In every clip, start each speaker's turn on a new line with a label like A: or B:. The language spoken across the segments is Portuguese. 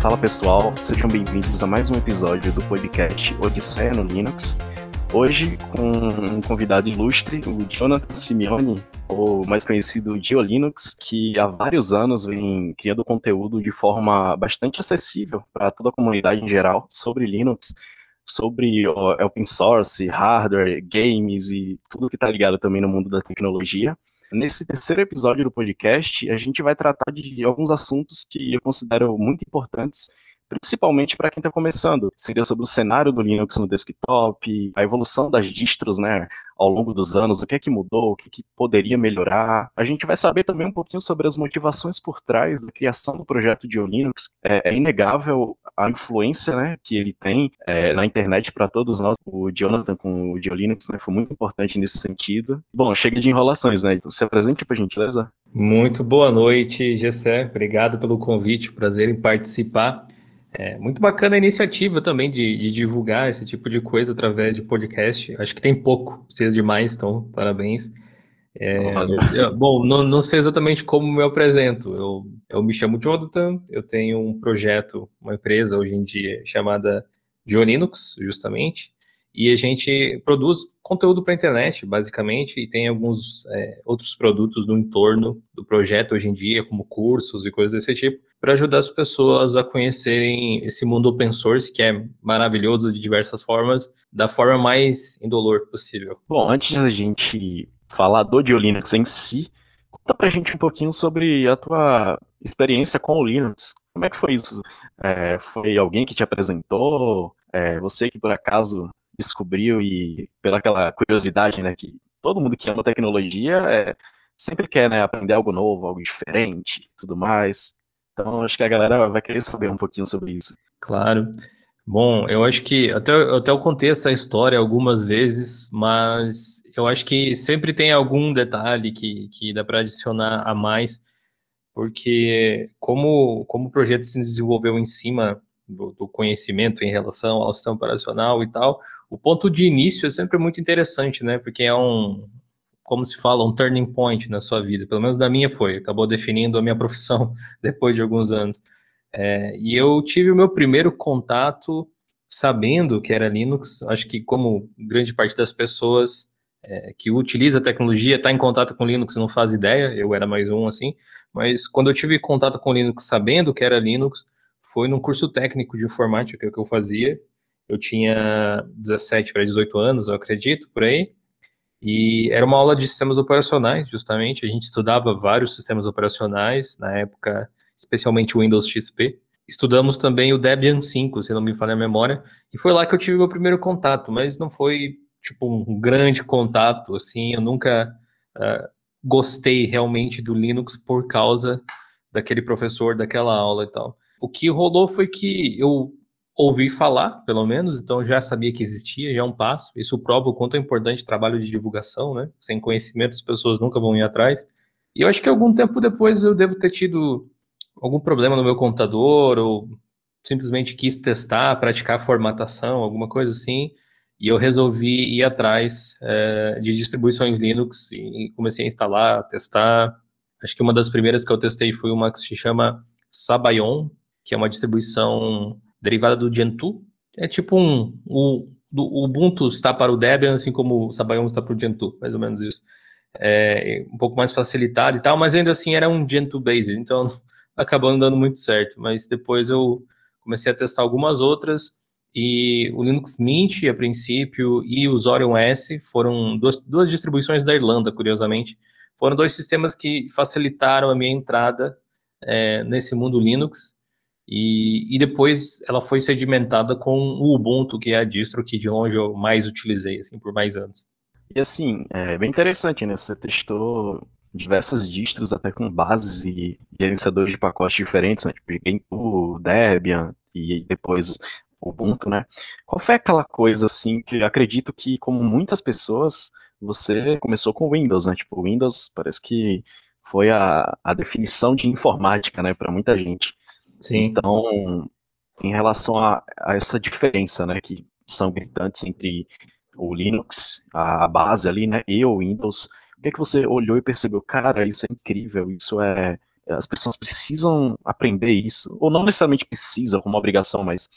A: Fala pessoal, sejam bem-vindos a mais um episódio do podcast Odisseia no Linux. Hoje com um convidado ilustre, o Jonathan Simeone, ou mais conhecido GeoLinux, que há vários anos vem criando conteúdo de forma bastante acessível para toda a comunidade em geral sobre Linux, sobre open source, hardware, games e tudo que está ligado também no mundo da tecnologia. Nesse terceiro episódio do podcast, a gente vai tratar de alguns assuntos que eu considero muito importantes, principalmente para quem está começando. Seria sobre o cenário do Linux no desktop, a evolução das distros, né, ao longo dos anos, o que é que mudou, o que, é que poderia melhorar. A gente vai saber também um pouquinho sobre as motivações por trás da criação do projeto de Linux. É, é inegável a influência né, que ele tem é, na internet para todos nós. O Jonathan com o Linux né, foi muito importante nesse sentido. Bom, chega de enrolações, né? Então se apresente para a gentileza.
B: Muito boa noite, Gessé. Obrigado pelo convite, prazer em participar. É muito bacana a iniciativa também de, de, divulgar esse tipo de coisa através de podcast. Acho que tem pouco, precisa de mais, então parabéns. É, bom, não, não, sei exatamente como me apresento. Eu, eu me chamo Jonathan, eu tenho um projeto, uma empresa hoje em dia chamada Joninux, justamente, e a gente produz conteúdo para a internet, basicamente, e tem alguns é, outros produtos no entorno do projeto hoje em dia, como cursos e coisas desse tipo, para ajudar as pessoas a conhecerem esse mundo open source, que é maravilhoso de diversas formas, da forma mais indolor possível.
A: Bom, antes da gente falar do Linux em si, conta pra gente um pouquinho sobre a tua experiência com o Linux. Como é que foi isso? É, foi alguém que te apresentou? É, você que por acaso descobriu e pela aquela curiosidade, né, que todo mundo que ama tecnologia é, sempre quer, né, aprender algo novo, algo diferente, tudo mais. Então, acho que a galera vai querer saber um pouquinho sobre isso.
B: Claro. Bom, eu acho que até, até eu contei essa história algumas vezes, mas eu acho que sempre tem algum detalhe que, que dá para adicionar a mais, porque como, como o projeto se desenvolveu em cima do, do, conhecimento em relação ao sistema operacional e tal, o ponto de início é sempre muito interessante, né? Porque é um, como se fala, um turning point na sua vida. Pelo menos da minha foi. Acabou definindo a minha profissão depois de alguns anos. É, e eu tive o meu primeiro contato sabendo que era Linux. Acho que como grande parte das pessoas é, que utiliza a tecnologia está em contato com Linux não faz ideia. Eu era mais um assim. Mas quando eu tive contato com Linux sabendo que era Linux, foi num curso técnico de informática que eu fazia eu tinha 17 para 18 anos, eu acredito, por aí. E era uma aula de sistemas operacionais, justamente. A gente estudava vários sistemas operacionais, na época, especialmente o Windows XP. Estudamos também o Debian 5, se não me falha a memória. E foi lá que eu tive meu primeiro contato, mas não foi, tipo, um grande contato, assim. Eu nunca uh, gostei realmente do Linux por causa daquele professor, daquela aula e tal. O que rolou foi que eu ouvi falar, pelo menos, então já sabia que existia, já é um passo. Isso prova o quanto é importante o trabalho de divulgação, né? Sem conhecimento, as pessoas nunca vão ir atrás. E eu acho que algum tempo depois eu devo ter tido algum problema no meu computador, ou simplesmente quis testar, praticar formatação, alguma coisa assim, e eu resolvi ir atrás é, de distribuições Linux e comecei a instalar, testar. Acho que uma das primeiras que eu testei foi uma que se chama Sabayon, que é uma distribuição derivada do Gentoo. É tipo um, o, o Ubuntu está para o Debian, assim como o Sabayon está para o Gentoo, mais ou menos isso. É, um pouco mais facilitado e tal, mas ainda assim era um Gentoo based, então acabou não dando muito certo. Mas depois eu comecei a testar algumas outras e o Linux Mint, a princípio, e o Zorion S foram duas, duas distribuições da Irlanda, curiosamente. Foram dois sistemas que facilitaram a minha entrada é, nesse mundo Linux e, e depois ela foi sedimentada com o Ubuntu, que é a distro que de longe eu mais utilizei, assim, por mais anos.
A: E assim, é bem interessante, né? Você testou diversas distros, até com bases e gerenciadores de pacotes diferentes, né? Tipo o Debian e depois Ubuntu, né? Qual foi aquela coisa, assim, que acredito que, como muitas pessoas, você começou com Windows, né? Tipo, Windows parece que foi a, a definição de informática, né, para muita gente. Sim. Então, em relação a, a essa diferença, né, que são gritantes entre o Linux, a base ali, né, e o Windows. O que é que você olhou e percebeu, cara, isso é incrível, isso é as pessoas precisam aprender isso, ou não necessariamente precisa como obrigação, mas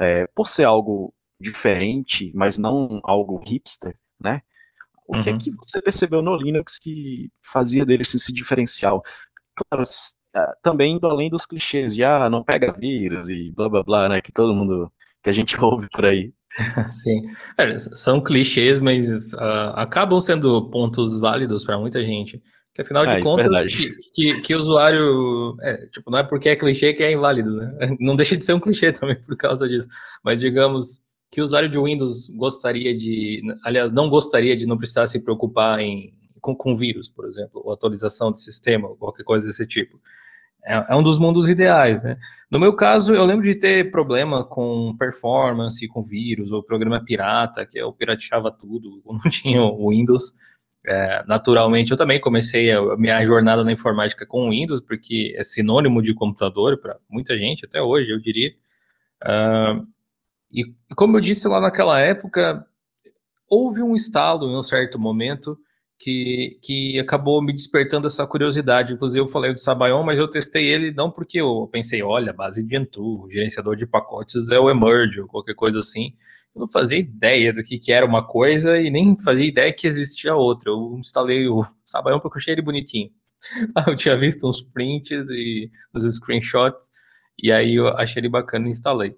A: é, por ser algo diferente, mas não algo hipster, né? O uhum. que é uhum. que você percebeu no Linux que fazia dele esse, diferencial? Claro, também indo além dos clichês de ah, não pega vírus e blá blá blá, né? Que todo mundo que a gente ouve por aí.
B: Sim, é, são clichês, mas uh, acabam sendo pontos válidos para muita gente. Que afinal de é, contas, que, que, que, o usuário. É, tipo, não é porque é clichê que é inválido, né? Não deixa de ser um clichê também por causa disso. Mas digamos que o usuário de Windows gostaria de. Aliás, não gostaria de não precisar se preocupar em, com, com vírus, por exemplo, ou atualização do sistema, qualquer coisa desse tipo. É, é, um dos mundos ideais, né? No meu caso, eu lembro de ter problema com performance, com vírus, ou programa pirata, que eu pirateava tudo, não tinha o Windows. É, naturalmente, eu também comecei a minha jornada na informática com Windows, porque é sinônimo de computador para muita gente, até hoje, eu diria. Uh, e como eu disse lá naquela época, houve um estalo em um certo momento que, que acabou me despertando essa curiosidade. Inclusive, eu falei do Sabayon, mas eu testei ele não porque eu pensei, olha, base de Gentoo, gerenciador de pacotes é o Emerge, ou qualquer coisa assim eu não fazia ideia do que, que era uma coisa e nem fazia ideia que existia outra. Eu instalei o Sabayon porque eu achei ele bonitinho. eu tinha visto uns prints e uns screenshots, e aí eu achei ele bacana e instalei.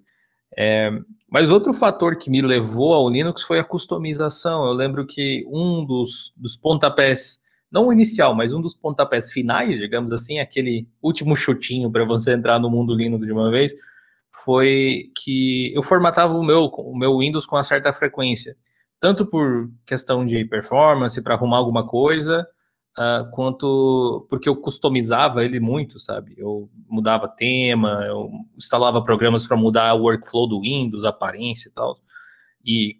B: É, mas outro fator que me levou ao Linux foi a customização. Eu lembro que um dos, dos pontapés, não o inicial, mas um dos pontapés finais, digamos assim, aquele último chutinho para você entrar no mundo Linux de uma vez, foi que eu formatava o meu, o meu Windows com uma certa frequência, tanto por questão de performance, para arrumar alguma coisa, uh, quanto porque eu customizava ele muito, sabe? Eu mudava tema, eu instalava programas para mudar o workflow do Windows, aparência e tal, e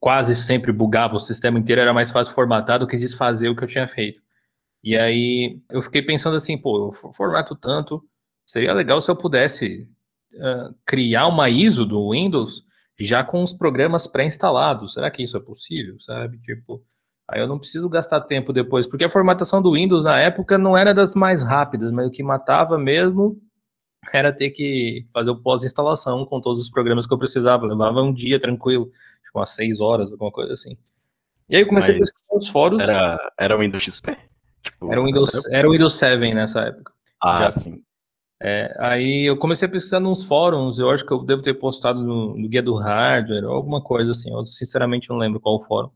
B: quase sempre bugava o sistema inteiro, era mais fácil formatar do que desfazer o que eu tinha feito. E aí eu fiquei pensando assim, pô, eu formato tanto, seria legal se eu pudesse criar uma ISO do Windows já com os programas pré-instalados. Será que isso é possível, sabe? Tipo, aí eu não preciso gastar tempo depois, porque a formatação do Windows na época não era das mais rápidas, mas o que matava mesmo era ter que fazer o pós-instalação com todos os programas que eu precisava. Levava um dia tranquilo, tipo umas seis horas, alguma coisa assim. E aí eu comecei mas a pesquisar os fóruns.
A: Era, era o Windows XP?
B: Tipo, era o Windows, era o Windows 7 nessa época.
A: Ah, já. sim.
B: É, aí eu comecei a pesquisar nos fóruns, eu acho que eu devo ter postado no, no Guia do Hardware, ou alguma coisa assim, eu sinceramente não lembro qual fórum.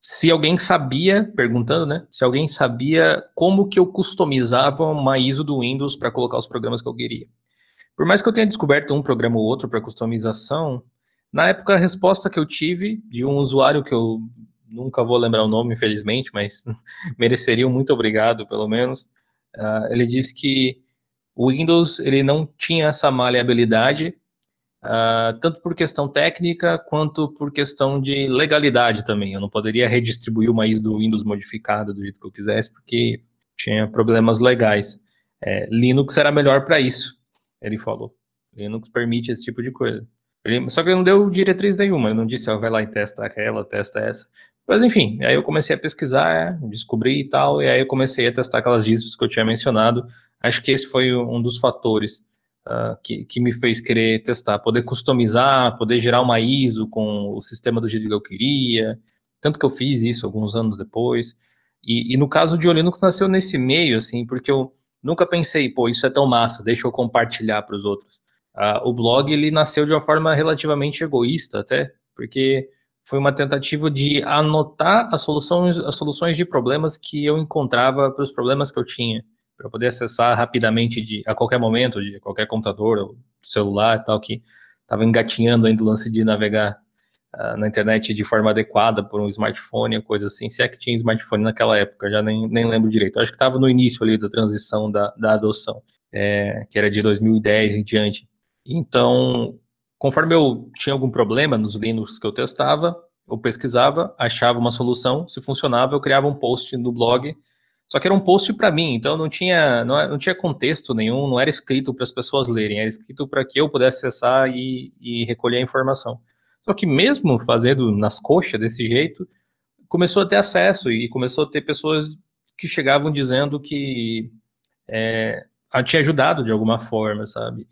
B: Se alguém sabia, perguntando, né? Se alguém sabia como que eu customizava uma ISO do Windows para colocar os programas que eu queria. Por mais que eu tenha descoberto um programa ou outro para customização, na época a resposta que eu tive de um usuário que eu nunca vou lembrar o nome, infelizmente, mas mereceria um muito obrigado, pelo menos. Uh, ele disse que o Windows ele não tinha essa maleabilidade, uh, tanto por questão técnica quanto por questão de legalidade também. Eu não poderia redistribuir uma ISO do Windows modificada do jeito que eu quisesse, porque tinha problemas legais. É, Linux era melhor para isso, ele falou. Linux permite esse tipo de coisa. Ele, só que ele não deu diretriz nenhuma, ele não disse, ó, vai lá e testa aquela, testa essa. Mas enfim, aí eu comecei a pesquisar, descobri e tal, e aí eu comecei a testar aquelas distros que eu tinha mencionado. Acho que esse foi um dos fatores uh, que, que me fez querer testar, poder customizar, poder gerar uma ISO com o sistema do jeito que eu queria. Tanto que eu fiz isso alguns anos depois. E, e no caso de Linux nasceu nesse meio, assim, porque eu nunca pensei, pô, isso é tão massa, deixa eu compartilhar para os outros. Uh, o blog ele nasceu de uma forma relativamente egoísta, até, porque foi uma tentativa de anotar as soluções, as soluções de problemas que eu encontrava para os problemas que eu tinha, para poder acessar rapidamente de, a qualquer momento, de qualquer computador ou celular e tal, que estava engatinhando ainda o lance de navegar uh, na internet de forma adequada por um smartphone, coisa assim, se é que tinha smartphone naquela época, já nem, nem lembro direito. acho que estava no início ali da transição da, da adoção, é, que era de 2010 em diante. Então, Conforme eu tinha algum problema nos Linux que eu testava, eu pesquisava, achava uma solução, se funcionava, eu criava um post no blog Só que era um post para mim, então não tinha, não, não, tinha contexto nenhum, não era escrito para as pessoas lerem, era escrito para que eu pudesse acessar e, e, recolher a informação. Só que mesmo fazendo nas coxas desse jeito, começou a ter acesso e começou a ter pessoas que chegavam dizendo que é, tinha ajudado de alguma forma, sabe?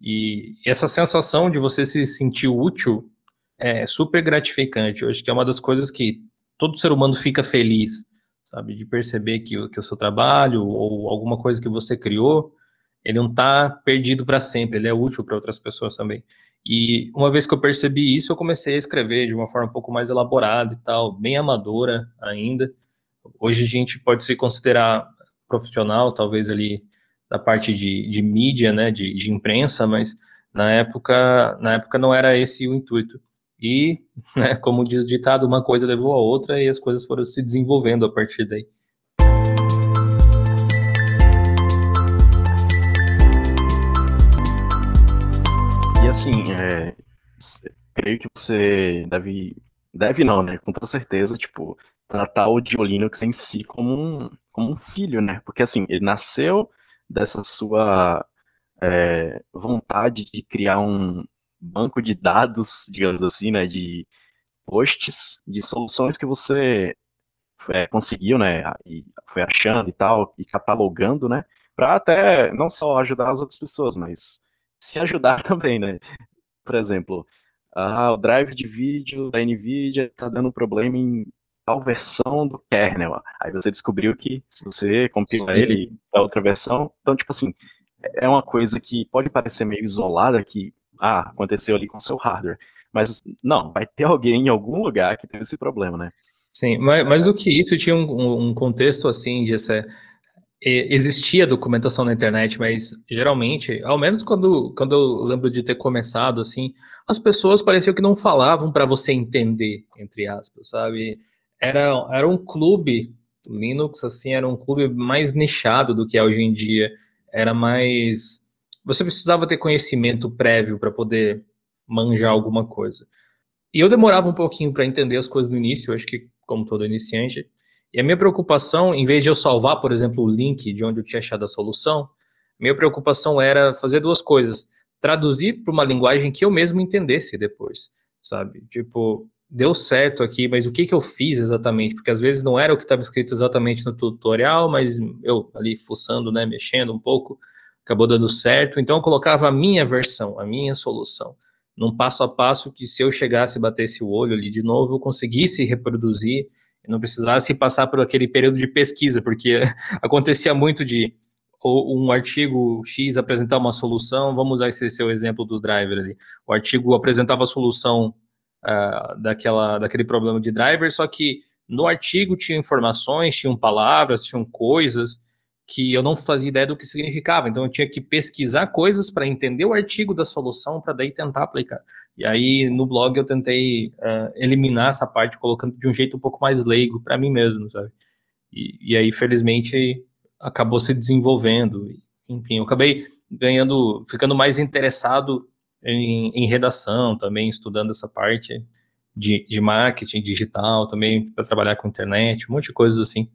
B: E essa sensação de você se sentir útil é super gratificante. Eu acho que é uma das coisas que todo ser humano fica feliz sabe? De perceber que, que o seu trabalho ou alguma coisa que você criou, ele não está perdido para sempre, ele é útil para outras pessoas também. E uma vez que eu percebi isso, eu comecei a escrever de uma forma um pouco mais elaborada e tal, bem amadora ainda. Hoje a gente pode se considerar profissional, talvez ali da parte de, de mídia, né, de, de imprensa, mas na época, na época não era esse o intuito. E, né, como diz o ditado, uma coisa levou a outra e as coisas foram se desenvolvendo a partir daí.
A: E assim, é, creio que você deve, deve não, né, com toda certeza, tipo, tratar o Dio Linux em si como um, como um filho, né, porque assim, ele nasceu dessa sua é, vontade de criar um, banco de dados, digamos assim, né, de posts, de soluções que você é, conseguiu, né, e foi achando e tal, e catalogando, né, para até não só ajudar as outras pessoas, mas se ajudar também, né. Por exemplo, ah, o drive de vídeo da NVIDIA está dando problema em tal versão do kernel. Aí você descobriu que se você compila ele para outra versão, então, tipo assim, é uma coisa que pode parecer meio isolada, que ah, aconteceu ali com o seu hardware. Mas não, vai ter alguém em algum lugar que tem esse problema, né?
B: Sim, mas, mais do que isso, tinha um, um contexto assim de essa, existia documentação na internet, mas geralmente, ao menos quando, quando eu lembro de ter começado assim, as pessoas pareciam que não falavam para você entender, entre aspas, sabe? Era, era um clube Linux assim, era um clube mais nichado do que é hoje em dia. Era mais você precisava ter conhecimento prévio para poder manjar alguma coisa. E eu demorava um pouquinho para entender as coisas no início, acho que como todo iniciante. E a minha preocupação, em vez de eu salvar, por exemplo, o link de onde eu tinha achado a solução, minha preocupação era fazer duas coisas: traduzir para uma linguagem que eu mesmo entendesse depois, sabe? Tipo, deu certo aqui, mas o que, que eu fiz exatamente? Porque às vezes não era o que estava escrito exatamente no tutorial, mas eu ali fuçando, né, mexendo um pouco, acabou dando certo. Então eu colocava a minha versão, a minha solução, num passo a passo que se eu chegasse e batesse o olho ali de novo, eu conseguisse reproduzir não precisasse passar por aquele período de pesquisa, porque acontecia muito de um artigo X apresentar uma solução, vamos usar esse seu exemplo do driver ali. O artigo apresentava a solução uh, daquela, daquele problema de driver, só que no artigo tinha informações, tinham palavras, tinham coisas, que eu não fazia ideia do que significava. Então eu tinha que pesquisar coisas para entender o artigo da solução para daí tentar aplicar. E aí no blog eu tentei uh, eliminar essa parte colocando de um jeito um pouco mais leigo para mim mesmo, sabe? E, e, aí felizmente acabou se desenvolvendo. Enfim, eu acabei ganhando, ficando mais interessado em, em redação também, estudando essa parte de, de marketing digital também para trabalhar com internet, um monte de coisas assim.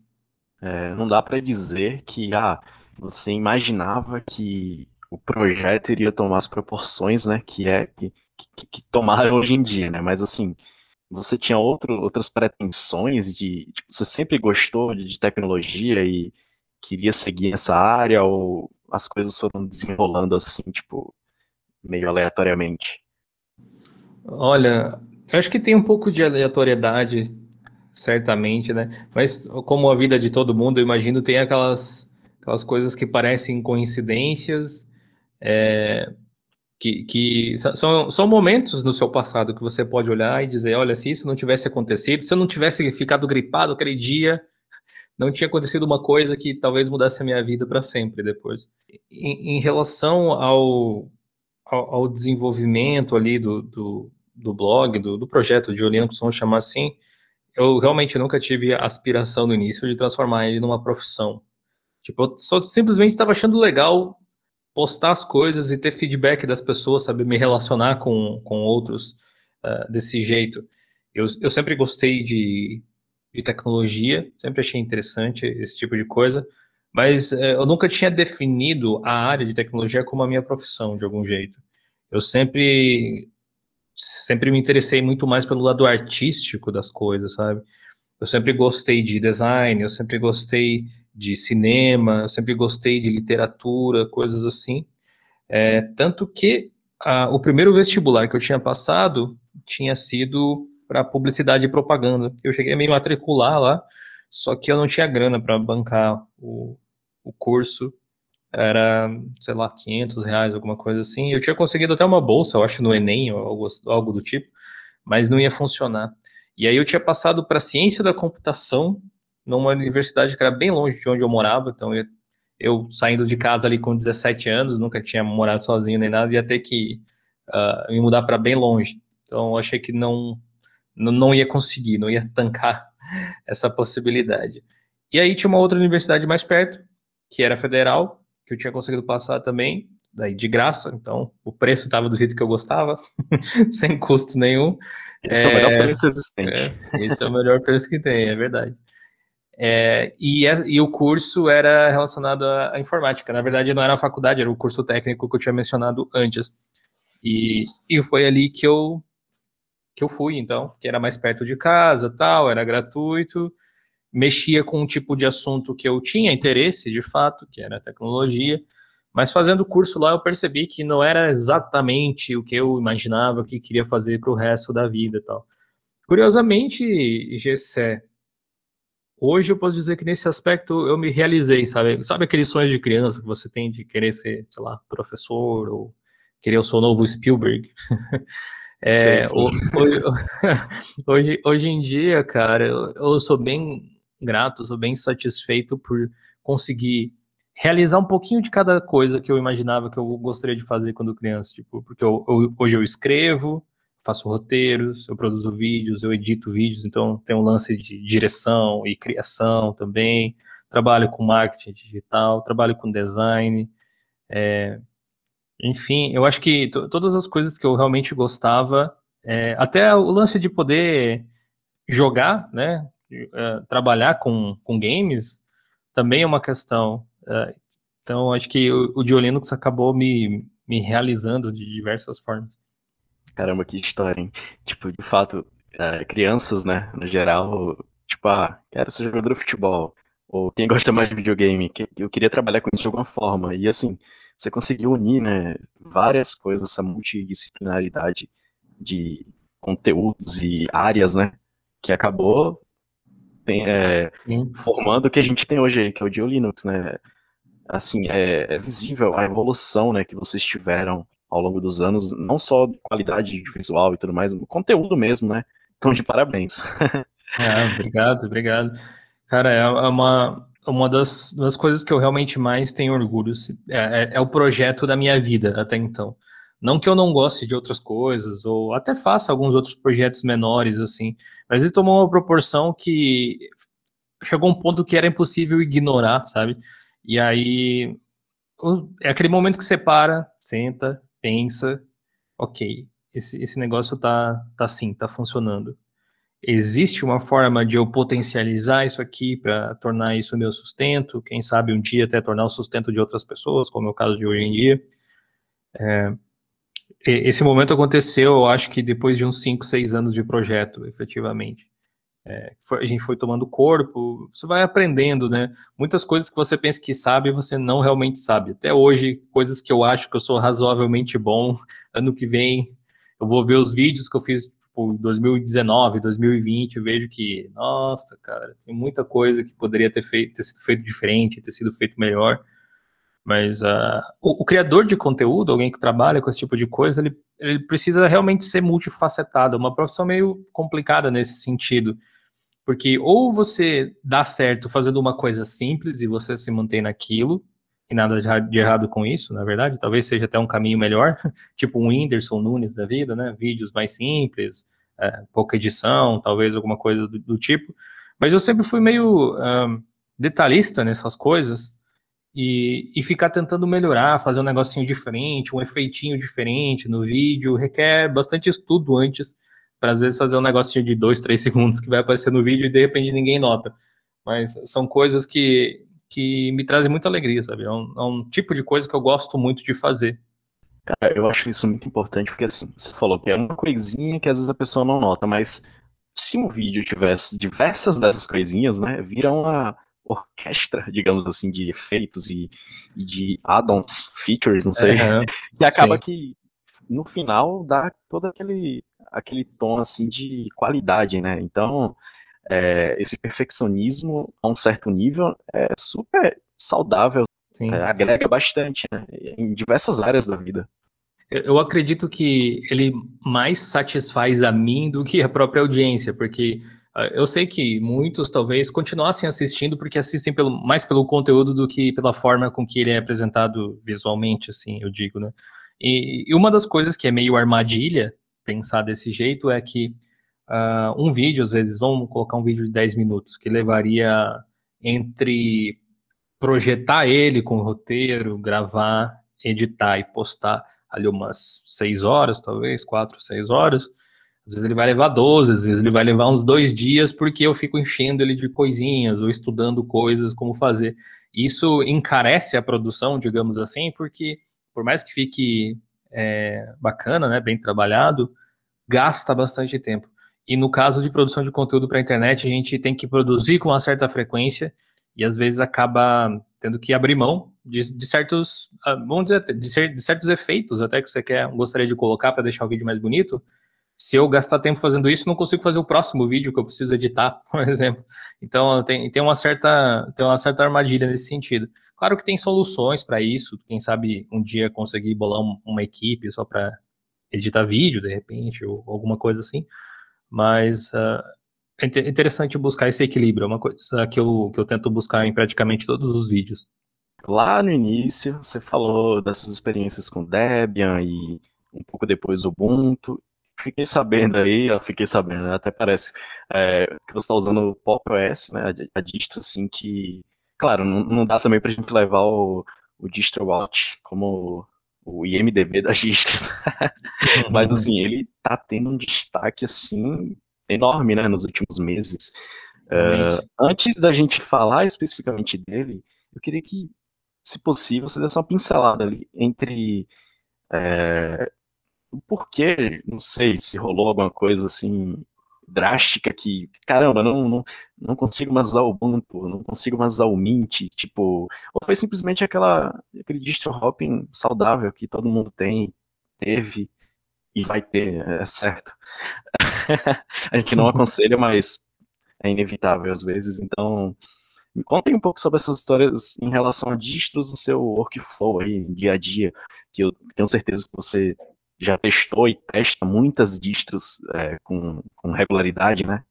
A: É, não dá para dizer que ah, você imaginava que o projeto iria tomar as proporções, né, que é que, que, que tomaram hoje em dia, né? Mas assim, você tinha outro, outras pretensões de, você sempre gostou de, de tecnologia e queria seguir essa área ou as coisas foram desenrolando assim, tipo, meio aleatoriamente?
B: Olha, eu acho que tem um pouco de aleatoriedade certamente, né? Mas como a vida de todo mundo, eu imagino, tem aquelas, aquelas coisas que parecem coincidências, é, que, que são, são momentos no seu passado que você pode olhar e dizer, olha, se isso não tivesse acontecido, se eu não tivesse ficado gripado aquele dia, não tinha acontecido uma coisa que talvez mudasse a minha vida para sempre depois. Em, em relação ao, ao, ao, desenvolvimento ali do, do, do blog, do, do projeto de Oliano, vamos chamar assim, eu realmente nunca tive aspiração no início de transformar ele numa profissão. Tipo, eu só simplesmente estava achando legal postar as coisas e ter feedback das pessoas, saber me relacionar com, com outros uh, desse jeito. Eu, eu sempre gostei de, de tecnologia, sempre achei interessante esse tipo de coisa, mas é, eu nunca tinha definido a área de tecnologia como a minha profissão, de algum jeito. Eu sempre, sempre me interessei muito mais pelo lado artístico das coisas, sabe? Eu sempre gostei de design, eu sempre gostei de cinema, eu sempre gostei de literatura, coisas assim. É, tanto que o primeiro vestibular que eu tinha passado tinha sido para publicidade e propaganda. Eu cheguei a me matricular lá, só que eu não tinha grana para bancar o, o curso. Era, sei lá, 500 reais, alguma coisa assim. Eu tinha conseguido até uma bolsa, eu acho, no Enem ou algo, algo do tipo, mas não ia funcionar. E aí eu tinha passado para ciência da computação numa universidade que era bem longe de onde eu morava, então eu, eu saindo de casa ali com 17 anos, nunca tinha morado sozinho nem nada, ia ter que uh, me mudar para bem longe. Então eu achei que não não ia conseguir, não ia tancar essa possibilidade. E aí tinha uma outra universidade mais perto, que era federal, que eu tinha conseguido passar também, daí de graça, então o preço estava do jeito que eu gostava, sem custo nenhum.
A: Esse é, é o melhor preço existente.
B: É, esse é o melhor preço que tem, é verdade. É, e, é, e, o curso era relacionado à, à, informática. Na verdade, não era a faculdade, era o curso técnico que eu tinha mencionado antes. E, e foi ali que eu que eu fui, então, que era mais perto de casa, tal, era gratuito, mexia com um tipo de assunto que eu tinha interesse, de fato, que era tecnologia, mas fazendo o curso lá eu percebi que não era exatamente o que eu imaginava que queria fazer para o resto da vida, tal. Curiosamente, Gessé, hoje eu posso dizer que nesse aspecto eu me realizei, sabe? Sabe aqueles sonhos de criança que você tem de querer ser, sei lá, professor ou querer o seu novo Spielberg? É, hoje, hoje em dia, cara, eu, eu sou bem grato, sou bem satisfeito por conseguir realizar um pouquinho de cada coisa que eu imaginava que eu gostaria de fazer quando criança, tipo, porque eu, eu, hoje eu escrevo, faço roteiros, eu produzo vídeos, eu edito vídeos, então tem um lance de direção e criação também, trabalho com marketing digital, trabalho com design, é, enfim, eu acho que todas as coisas que eu realmente gostava, é, até o lance de poder jogar, né, é, trabalhar com, com games, também é uma questão. É, então, acho que o, o Diolinux acabou me, me realizando de diversas formas.
A: Caramba, que história, hein? Tipo, de fato, é, crianças, né, no geral, tipo, ah, quero ser jogador de futebol, ou quem gosta mais de videogame, que, eu queria trabalhar com isso de alguma forma, e assim, você conseguiu unir né, várias coisas, essa multidisciplinaridade de conteúdos e áreas, né? Que acabou tem, é, formando o que a gente tem hoje, que é o Dio Linux, né? Assim, é, é, visível a evolução né, que vocês tiveram ao longo dos anos, não só de qualidade visual e tudo mais, o conteúdo mesmo, né? Então, de parabéns.
B: É, obrigado, obrigado. Cara, é, é uma, uma das, das coisas que eu realmente mais tenho orgulho é, é, é, o projeto da minha vida até então. Não que eu não goste de outras coisas, ou até faça alguns outros projetos menores, assim, mas ele tomou uma proporção que chegou um ponto que era impossível ignorar, sabe? E aí é aquele momento que você para, senta, pensa, ok, esse, esse negócio tá, tá assim, tá funcionando existe uma forma de eu potencializar isso aqui para tornar isso meu sustento, quem sabe um dia até tornar o sustento de outras pessoas, como é o caso de hoje em dia. É, esse momento aconteceu, eu acho que depois de uns 5, 6 anos de projeto, efetivamente. É, a gente foi tomando corpo, você vai aprendendo, né? Muitas coisas que você pensa que sabe, você não realmente sabe. Até hoje, coisas que eu acho que eu sou razoavelmente bom, ano que vem eu vou ver os vídeos que eu fiz tipo, 2019, 2020, eu vejo que, nossa, cara, tem muita coisa que poderia ter, feito, ter sido feito diferente, ter sido feito melhor. Mas uh, o, o, criador de conteúdo, alguém que trabalha com esse tipo de coisa, ele, ele precisa realmente ser multifacetado. É uma profissão meio complicada nesse sentido. Porque ou você dá certo fazendo uma coisa simples e você se mantém naquilo, e nada de errado com isso, na verdade, talvez seja até um caminho melhor, tipo um Whindersson Nunes da vida, né? Vídeos mais simples, é, pouca edição, talvez alguma coisa do, do, tipo. Mas eu sempre fui meio um, detalhista nessas coisas e, e ficar tentando melhorar, fazer um negocinho diferente, um efeitinho diferente no vídeo, requer bastante estudo antes para às vezes fazer um negocinho de dois, três segundos que vai aparecer no vídeo e de repente ninguém nota. Mas são coisas que, que me trazem muita alegria, sabe? É um, é um tipo de coisa que eu gosto muito de fazer.
A: Cara, eu acho isso muito importante, porque assim, você falou que é uma coisinha que às vezes a pessoa não nota, mas se um vídeo tivesse diversas dessas coisinhas, né, vira uma orquestra, digamos assim, de efeitos e, e de add-ons, features, não sei, uhum, que acaba sim. que no final dá todo aquele, aquele tom assim de qualidade, né? Então, é, esse perfeccionismo a um certo nível é super saudável, é, agrega bastante, né? Em diversas áreas da vida.
B: Eu acredito que ele mais satisfaz a mim do que a própria audiência, porque eu sei que muitos talvez continuassem assistindo porque assistem pelo, mais pelo conteúdo do que pela forma com que ele é apresentado visualmente, assim, eu digo, né? E, e uma das coisas que é meio armadilha pensar desse jeito é que uh, um vídeo, às vezes, vamos colocar um vídeo de 10 minutos, que levaria entre projetar ele com o roteiro, gravar, editar e postar ali umas 6 horas, talvez, 4, 6 horas, às vezes ele vai levar 12, às vezes ele vai levar uns dois dias, porque eu fico enchendo ele de coisinhas ou estudando coisas, como fazer. Isso encarece a produção, digamos assim, porque por mais que fique é, bacana, né, bem trabalhado, gasta bastante tempo. E no caso de produção de conteúdo para a internet, a gente tem que produzir com uma certa frequência e às vezes acaba tendo que abrir mão de, de certos, ah, vamos dizer, de, de certos efeitos até que você quer, gostaria de colocar para deixar o vídeo mais bonito se eu gastar tempo fazendo isso, não consigo fazer o próximo vídeo que eu preciso editar, por exemplo. Então, tem, tem, uma, certa, tem uma certa armadilha nesse sentido. Claro que tem soluções para isso, quem sabe um dia conseguir bolar um, uma equipe só para editar vídeo, de repente, ou alguma coisa assim. Mas uh, é interessante buscar esse equilíbrio, é uma coisa que eu, que eu tento buscar em praticamente todos os vídeos.
A: Lá no início, você falou dessas experiências com Debian e um pouco depois Ubuntu, fiquei sabendo aí, eu fiquei sabendo, né, até parece, é, que você está usando o Pop OS, né, a, a distro, assim, que, claro, não, não dá também para a gente levar o, o DistroWatch como o IMDB das distros, mas, assim, ele tá tendo um destaque, assim, enorme, né, nos últimos meses. Uh, antes da gente falar especificamente dele, eu queria que, se possível, você desse uma pincelada ali entre é, o porquê, não sei se rolou alguma coisa assim drástica que, caramba, não, não, não consigo mais usar o Ubuntu, não consigo mais usar o Mint, tipo, ou foi simplesmente aquela, aquele distro hopping saudável que todo mundo tem, teve e vai ter, é certo. a gente não aconselha, mas é inevitável às vezes, então me contem um pouco sobre essas histórias em relação a distros no seu workflow aí, dia a dia, que eu tenho certeza que você já testou e testa muitas distros é, com, com regularidade, né?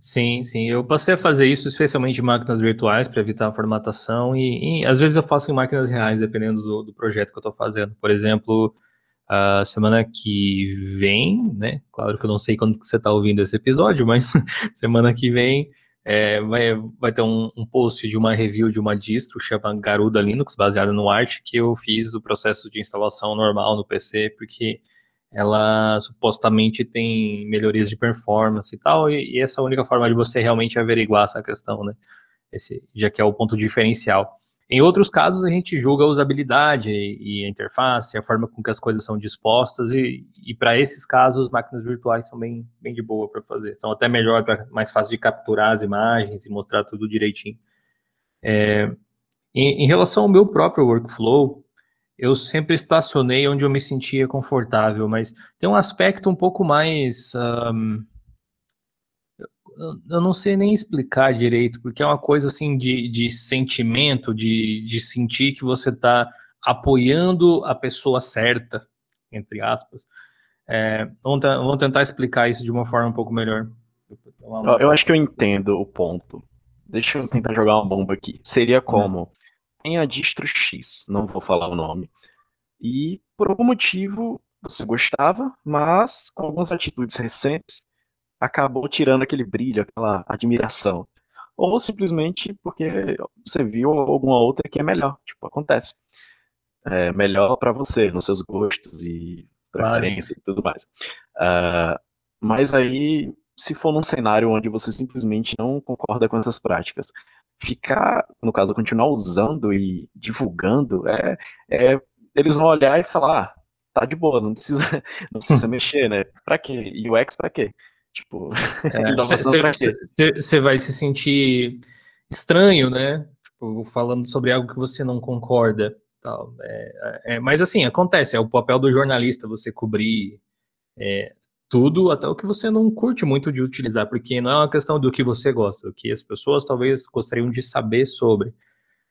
B: Sim, sim. Eu passei a fazer isso especialmente em máquinas virtuais para evitar a formatação e, e, às vezes eu faço em máquinas reais, dependendo do, do projeto que eu estou fazendo. Por exemplo, a semana que vem, né? Claro que eu não sei quando que você está ouvindo esse episódio, mas semana que vem é, vai, vai ter um, um, post de uma review de uma distro chama Garuda Linux, baseada no Arch, que eu fiz o processo de instalação normal no PC, porque ela supostamente tem melhorias de performance e tal, e, e essa é a única forma de você realmente averiguar essa questão, né? Esse, já que é o ponto diferencial. Em outros casos, a gente julga a usabilidade e a interface, a forma com que as coisas são dispostas, e, e para esses casos, máquinas virtuais são bem, bem de boa para fazer. São até melhor, pra, mais fácil de capturar as imagens e mostrar tudo direitinho. É, em, em, relação ao meu próprio workflow, eu sempre estacionei onde eu me sentia confortável, mas tem um aspecto um pouco mais. Um, eu não sei nem explicar direito, porque é uma coisa assim de, de sentimento, de, de sentir que você está apoiando a pessoa certa, entre aspas. É, vamos, vamos, tentar explicar isso de uma forma um pouco melhor.
A: Eu acho que eu entendo o ponto. Deixa eu tentar jogar uma bomba aqui. Seria como: tem a distro X, não vou falar o nome, e por algum motivo você gostava, mas com algumas atitudes recentes acabou tirando aquele brilho, aquela admiração. Ou simplesmente porque você viu alguma outra que é melhor. Tipo, acontece. É melhor para você, nos seus gostos e preferência claro. e tudo mais. Uh, mas aí, se for num cenário onde você simplesmente não concorda com essas práticas, ficar, no caso, continuar usando e divulgando, é, é eles vão olhar e falar, ah, tá de boa, não precisa, não precisa mexer, né? Pra quê? UX pra quê? Tipo,
B: você é, vai se sentir estranho, né? Tipo, falando sobre algo que você não concorda. Tal. É, é, mas assim, acontece, é o papel do jornalista você cobrir é, tudo, até o que você não curte muito de utilizar, porque não é uma questão do que você gosta, o que as pessoas talvez gostariam de saber sobre.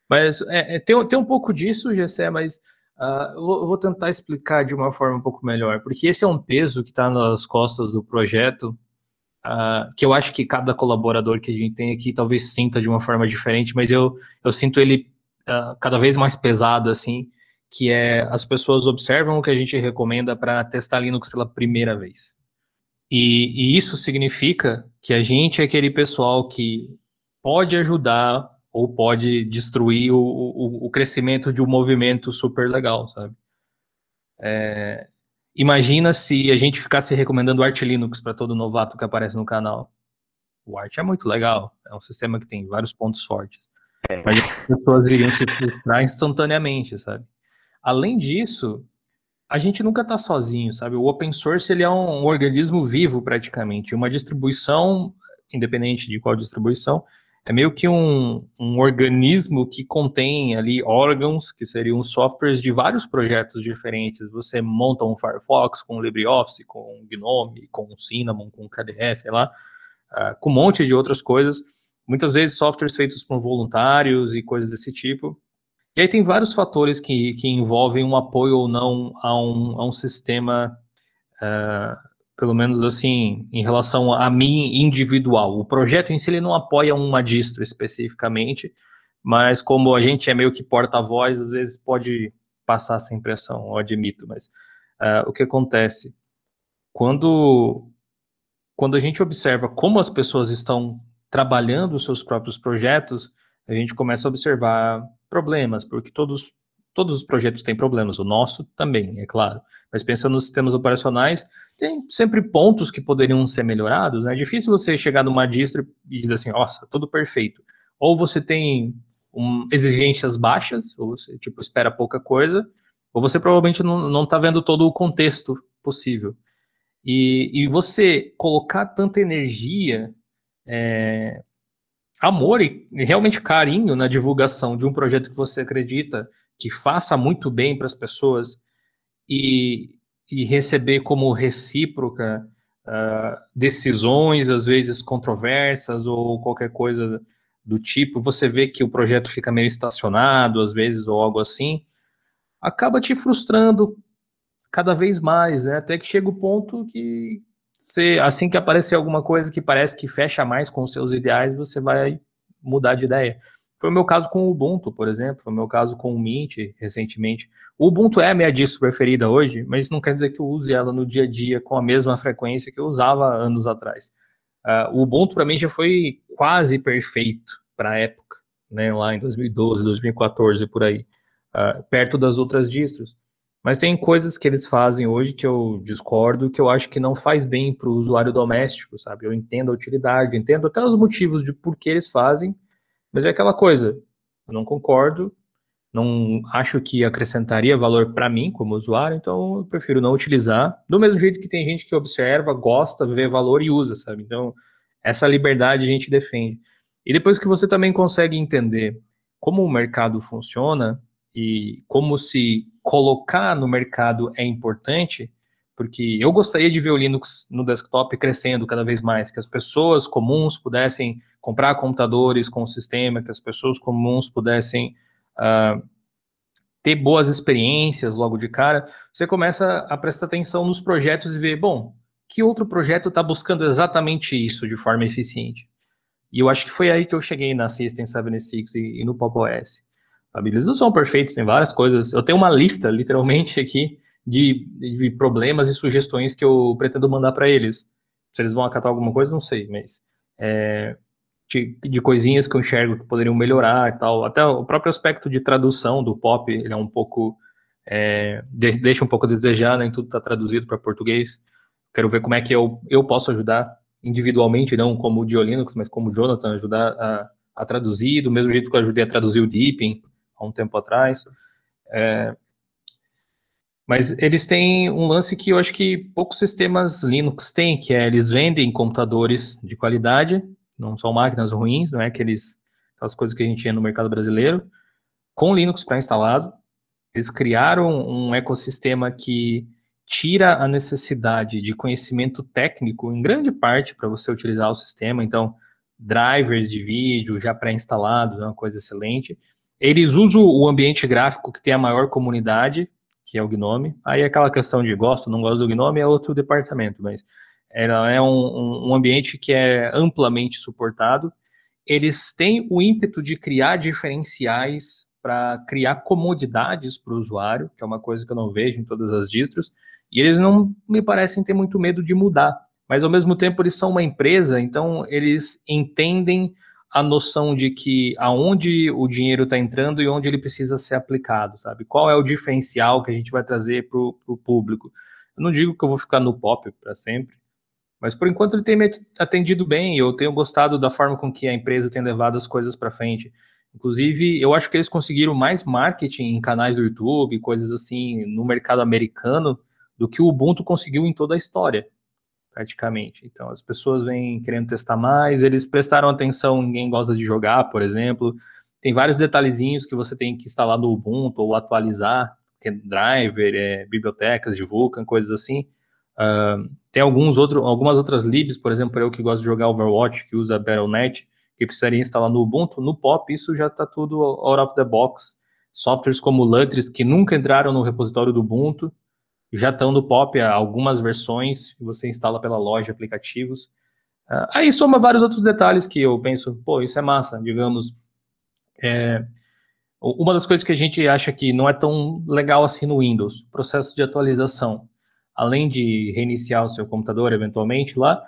B: Mas é, é tem, tem um pouco disso, Gessé, mas uh, vou, vou, tentar explicar de uma forma um pouco melhor, porque esse é um peso que está nas costas do projeto, uh, que eu acho que cada colaborador que a gente tem aqui talvez sinta de uma forma diferente, mas eu, eu sinto ele uh, cada vez mais pesado, assim, que é as pessoas observam o que a gente recomenda para testar Linux pela primeira vez. E, e, isso significa que a gente é aquele pessoal que pode ajudar ou pode destruir o, o, o crescimento de um movimento super legal, sabe? É, imagina se a gente ficasse recomendando o Arch Linux para todo novato que aparece no canal. O Arch é muito legal, é um sistema que tem vários pontos fortes. É. Mas as pessoas iriam se frustrar instantaneamente, sabe? Além disso, a gente nunca está sozinho, sabe? O open source ele é um organismo vivo praticamente. Uma distribuição, independente de qual distribuição, é meio que um, um organismo que contém ali órgãos, que seriam softwares de vários projetos diferentes. Você monta um Firefox com LibreOffice, com GNOME, com Cinnamon, com KDE, sei lá, uh, com um monte de outras coisas muitas vezes softwares feitos por voluntários e coisas desse tipo. E aí tem vários fatores que, que envolvem um apoio ou não a um, a um sistema, uh, pelo menos assim, em relação a mim individual. O projeto em si ele não apoia uma distro especificamente, mas como a gente é meio que porta-voz, às vezes pode passar essa impressão, eu admito, mas uh, o que acontece? Quando, quando a gente observa como as pessoas estão trabalhando os seus próprios projetos, a gente começa a observar problemas, porque todos, todos os projetos têm problemas, o nosso também, é claro. Mas pensando nos sistemas operacionais, tem sempre pontos que poderiam ser melhorados. Né? É difícil você chegar numa distro e dizer assim, nossa, tudo perfeito. Ou você tem um, exigências baixas, ou você tipo, espera pouca coisa, ou você provavelmente não está vendo todo o contexto possível. E, e você colocar tanta energia é, amor e realmente carinho na divulgação de um projeto que você acredita que faça muito bem para as pessoas e, e, receber como recíproca uh, decisões, às vezes controversas ou qualquer coisa do tipo, você vê que o projeto fica meio estacionado, às vezes, ou algo assim, acaba te frustrando cada vez mais, né? Até que chega o ponto que você, assim que aparecer alguma coisa que parece que fecha mais com os seus ideais, você vai mudar de ideia. Foi o meu caso com o Ubuntu, por exemplo, foi o meu caso com o Mint recentemente. O Ubuntu é a minha distro preferida hoje, mas não quer dizer que eu use ela no dia a dia com a mesma frequência que eu usava anos atrás. Uh, o Ubuntu para mim já foi quase perfeito para a época, né, lá em 2012, 2014 por aí, uh, perto das outras distros. Mas tem coisas que eles fazem hoje que eu discordo, que eu acho que não faz bem para o usuário doméstico, sabe? Eu entendo a utilidade, entendo até os motivos de por que eles fazem, mas é aquela coisa, eu não concordo, não acho que acrescentaria valor para mim como usuário, então eu prefiro não utilizar. Do mesmo jeito que tem gente que observa, gosta, vê valor e usa, sabe? Então, essa liberdade a gente defende. E depois que você também consegue entender como o mercado funciona e como se colocar no mercado é importante, porque eu gostaria de ver o Linux no desktop crescendo cada vez mais, que as pessoas comuns pudessem comprar computadores com o sistema, que as pessoas comuns pudessem uh, ter boas experiências logo de cara. Você começa a prestar atenção nos projetos e ver, bom, que outro projeto está buscando exatamente isso de forma eficiente? E eu acho que foi aí que eu cheguei na System 76 e, e no Pop OS. Eles não são perfeitos, tem várias coisas. Eu tenho uma lista, literalmente, aqui, de, de problemas e sugestões que eu pretendo mandar para eles. Se eles vão acatar alguma coisa, não sei, mas é, de, de, coisinhas que eu enxergo que poderiam melhorar e tal. Até o próprio aspecto de tradução do pop, ele é um pouco é, deixa um pouco a desejar, nem tudo está traduzido para português. Quero ver como é que eu, eu posso ajudar individualmente, não como o Diolinux, mas como o Jonathan, ajudar a, a traduzir, do mesmo jeito que eu ajudei a traduzir o Deepin há um tempo atrás. É, mas eles têm um lance que eu acho que poucos sistemas Linux têm, que é eles vendem computadores de qualidade, não são máquinas ruins, não é aqueles, aquelas coisas que a gente tinha no mercado brasileiro, com Linux pré-instalado. Eles criaram um ecossistema que tira a necessidade de conhecimento técnico, em grande parte, para você utilizar o sistema. Então, drivers de vídeo já pré-instalados, é uma coisa excelente. Eles usam o ambiente gráfico que tem a maior comunidade, que é o Gnome. Aí é aquela questão de gosto, não gosto do Gnome é outro departamento, mas ela é um, um ambiente que é amplamente suportado. Eles têm o ímpeto de criar diferenciais para criar comodidades para o usuário, que é uma coisa que eu não vejo em todas as distros, e eles não me parecem ter muito medo de mudar. Mas ao mesmo tempo eles são uma empresa, então eles entendem a noção de que aonde o dinheiro está entrando e onde ele precisa ser aplicado, sabe? Qual é o diferencial que a gente vai trazer para o público? Eu não digo que eu vou ficar no pop para sempre, mas por enquanto ele tem me atendido bem. Eu tenho gostado da forma com que a empresa tem levado as coisas para frente. Inclusive, eu acho que eles conseguiram mais marketing em canais do YouTube, coisas assim, no mercado americano, do que o Ubuntu conseguiu em toda a história praticamente. Então, as pessoas vêm querendo testar mais, eles prestaram atenção em quem gosta de jogar, por exemplo. Tem vários detalhezinhos que você tem que instalar no Ubuntu ou atualizar, que é driver, é, bibliotecas de Vulkan, coisas assim. Uh, tem alguns outro, algumas outras libs, por exemplo, eu que gosto de jogar Overwatch, que usa Battle.net, que precisaria instalar no Ubuntu, no POP isso já está tudo out of the box. Softwares como Lutris, que nunca entraram no repositório do Ubuntu, já estão no Pop algumas versões, você instala pela loja de aplicativos. Uh, aí soma vários outros detalhes que eu penso, pô, isso é massa, digamos. É, uma das coisas que a gente acha que não é tão legal assim no Windows, processo de atualização. Além de reiniciar o seu computador eventualmente lá,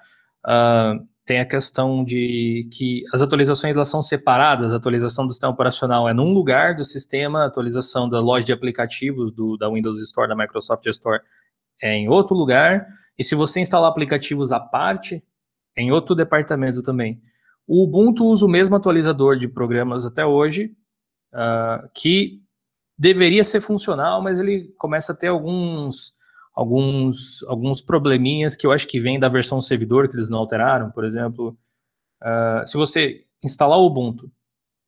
B: uh, tem a questão de que as atualizações elas são separadas, a atualização do sistema operacional é num lugar do sistema, a atualização da loja de aplicativos do, da Windows Store, da Microsoft Store é em outro lugar, e se você instalar aplicativos à parte, é em outro departamento também. O Ubuntu usa o mesmo atualizador de programas até hoje, uh, que deveria ser funcional, mas ele começa a ter alguns alguns, alguns probleminhas que eu acho que vêm da versão servidor que eles não alteraram. Por exemplo, uh, se você instalar o Ubuntu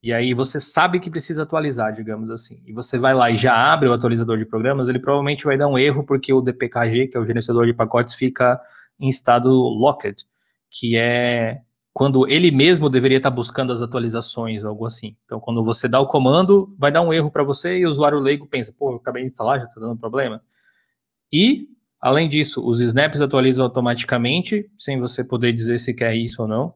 B: e aí você sabe que precisa atualizar, digamos assim, e você vai lá e já abre o atualizador de programas, ele provavelmente vai dar um erro porque o DPKG, que é o gerenciador de pacotes, fica em estado locked, que é quando ele mesmo deveria estar buscando as atualizações, algo assim. Então, quando você dá o comando, vai dar um erro para você e o usuário leigo pensa, pô, eu acabei de instalar, já está dando problema. E, além disso, os snaps atualizam automaticamente, sem você poder dizer se quer isso ou não.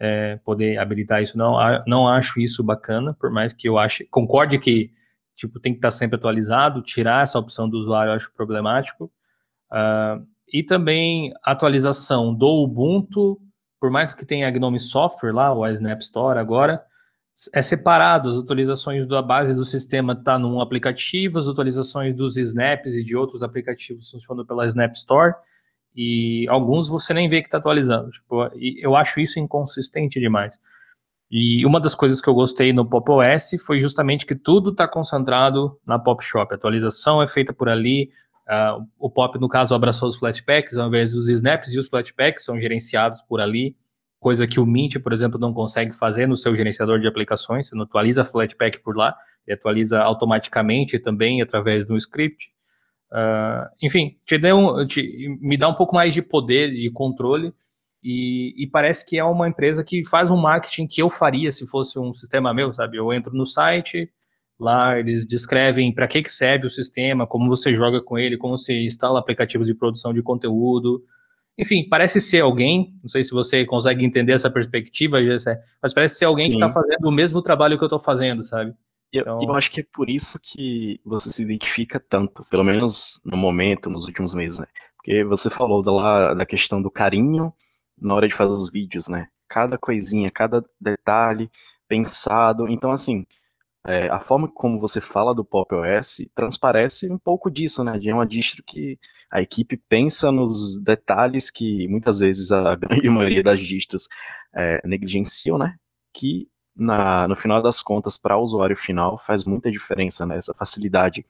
B: É, poder habilitar isso não. Não acho isso bacana, por mais que eu ache, concorde que tipo, tem que estar sempre atualizado, tirar essa opção do usuário eu acho problemático. Uh, e também atualização do Ubuntu, por mais que tenha a Gnome Software lá, o Snap Store agora, é separado, as atualizações da base do sistema tá num aplicativo, as atualizações dos snaps e de outros aplicativos funcionam pela Snap Store, e alguns você nem vê que está atualizando. Tipo, eu acho isso inconsistente demais. E uma das coisas que eu gostei no Pop OS foi justamente que tudo está concentrado na Pop Shop. A atualização é feita por ali. Uh, o Pop, no caso, abraçou os Flatpaks ao invés dos snaps, e os Flatpaks são gerenciados por ali coisa que o Mint, por exemplo, não consegue fazer no seu gerenciador de aplicações. Você não atualiza Flatpak por lá, ele atualiza automaticamente também através de um script. Uh, enfim, te um, te, me dá um pouco mais de poder, de controle, e, e, parece que é uma empresa que faz um marketing que eu faria se fosse um sistema meu, sabe? Eu entro no site, lá eles descrevem para que, que serve o sistema, como você joga com ele, como você instala aplicativos de produção de conteúdo, enfim, parece ser alguém, não sei se você consegue entender essa perspectiva, Gessé, mas parece ser alguém tá Sim. que está fazendo o mesmo trabalho que eu estou fazendo, sabe?
A: Então... Eu, eu, acho que é por isso que você se identifica tanto, pelo menos no momento, nos últimos meses, né? Porque você falou da, da questão do carinho na hora de fazer os vídeos, né? Cada coisinha, cada detalhe pensado. Então, assim, é, a forma como você fala do Pop OS transparece um pouco disso, né? De uma distro que a equipe pensa nos detalhes que muitas vezes a grande maioria das distros é, negligenciam, né? Que na, no final das contas, para o usuário final, faz muita diferença, né? Essa facilidade.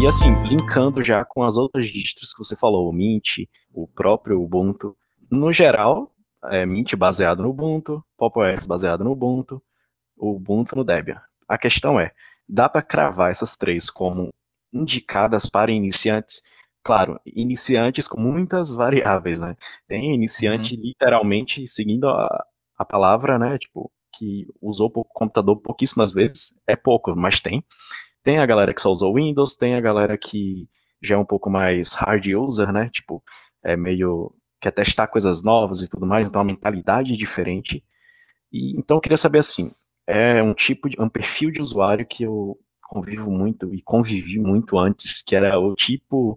A: E assim, linkando já com as outras distros que você falou, o Mint, o próprio Ubuntu, no geral, é Mint baseado no Ubuntu, Pop OS baseado no Ubuntu, o Ubuntu no Debian. A questão é, dá para cravar essas três como indicadas para iniciantes? Claro, iniciantes com muitas variáveis, né? Tem iniciante uhum. literalmente seguindo a, a palavra, né? Tipo, que usou o computador pouquíssimas vezes, é pouco, mas tem. Tem a galera que só usou Windows, tem a galera que já é um pouco mais hard user, né? Tipo, é meio quer testar coisas novas e tudo mais, então a mentalidade é diferente. E, então eu queria saber assim, é um tipo de um perfil de usuário que eu convivo muito e convivi muito antes, que era o tipo,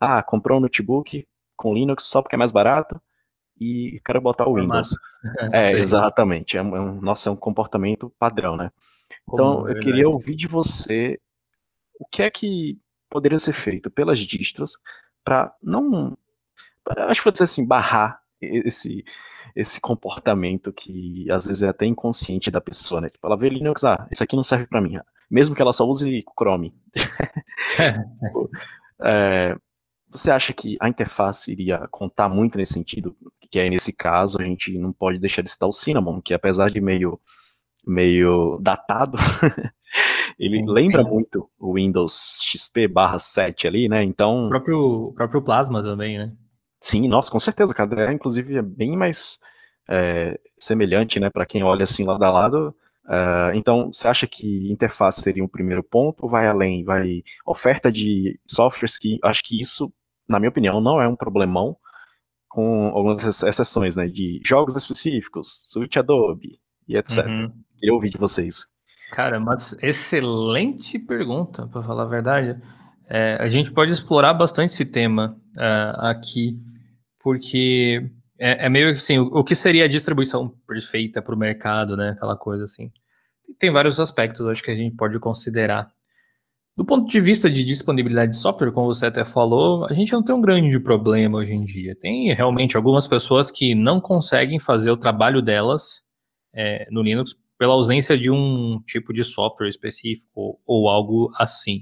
A: ah, comprou um notebook com Linux só porque é mais barato e quero botar o Windows. é, exatamente. É um, nossa, é um comportamento padrão, né? Então, Como, eu queria ouvir de você o que é que poderia ser feito pelas distros para não acho que vou dizer assim, barrar esse, esse comportamento que às vezes é até inconsciente da pessoa, né? Tipo, ela vê Linux, ah, isso aqui não serve para mim. Mesmo que ela só use Chrome. É, você acha que a interface iria contar muito nesse sentido? Que aí, nesse caso, a gente não pode deixar de citar o Cinnamon, que apesar de meio, meio datado, ele lembra muito o Windows XP barra 7 ali, né? Então.
B: O próprio, o próprio Plasma também, né?
A: Sim, nossa, com certeza. O KDE, inclusive, é bem mais é, semelhante, né, para quem olha assim lado a lado. Uh, então, você acha que interface seria um primeiro ponto ou vai além? Vai oferta de softwares que acho que isso, na minha opinião, não é um problemão, com algumas exceções, né, de jogos específicos, suite Adobe e etc. Uhum. Queria ouvir de vocês.
B: Cara, mas excelente pergunta, para falar a verdade. É, a gente pode explorar bastante esse tema uh, aqui porque é, é meio que assim, o, o, que seria a distribuição perfeita para o mercado, né? Aquela coisa assim. Tem vários aspectos, acho que a gente pode considerar. Do ponto de vista de disponibilidade de software, como você até falou, a gente não tem um grande problema hoje em dia. Tem realmente algumas pessoas que não conseguem fazer o trabalho delas é, no Linux pela ausência de um tipo de software específico ou algo assim.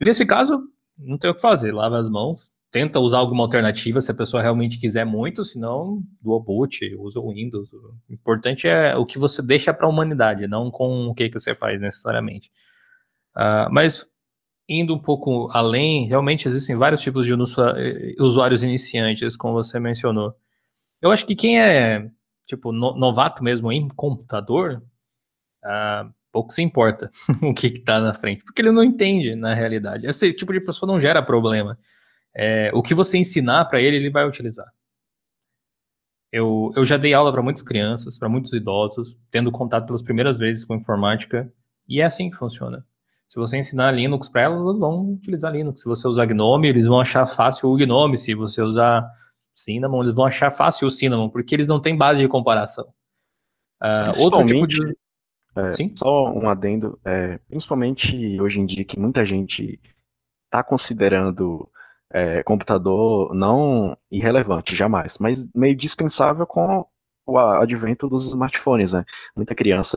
B: Nesse caso, não tem o que fazer, lava as mãos, tenta usar alguma alternativa se a pessoa realmente quiser muito, senão dual boot, usa o Windows. O importante é o que você deixa para a humanidade, não com o que, que você faz necessariamente. Uh, mas indo um pouco além, realmente existem vários tipos de usuários iniciantes, como você mencionou. Eu acho que quem é tipo novato mesmo em computador, uh, pouco se importa o que está na frente, porque ele não entende na realidade. Esse tipo de pessoa não gera problema é, o que você ensinar para ele, ele vai utilizar. Eu, eu já dei aula para muitas crianças, para muitos idosos, tendo contato pelas primeiras vezes com informática, e é assim que funciona. Se você ensinar Linux para elas, elas vão utilizar Linux. Se você usar GNOME, eles vão achar fácil o GNOME. Se você usar Cinnamon, eles vão achar fácil o Cinnamon, porque eles não têm base de comparação.
A: Uh, outro tipo de... É, Sim? Só um adendo, é, principalmente hoje em dia que muita gente está considerando é, computador não irrelevante, jamais, mas meio dispensável com o advento dos smartphones, né? Muita criança,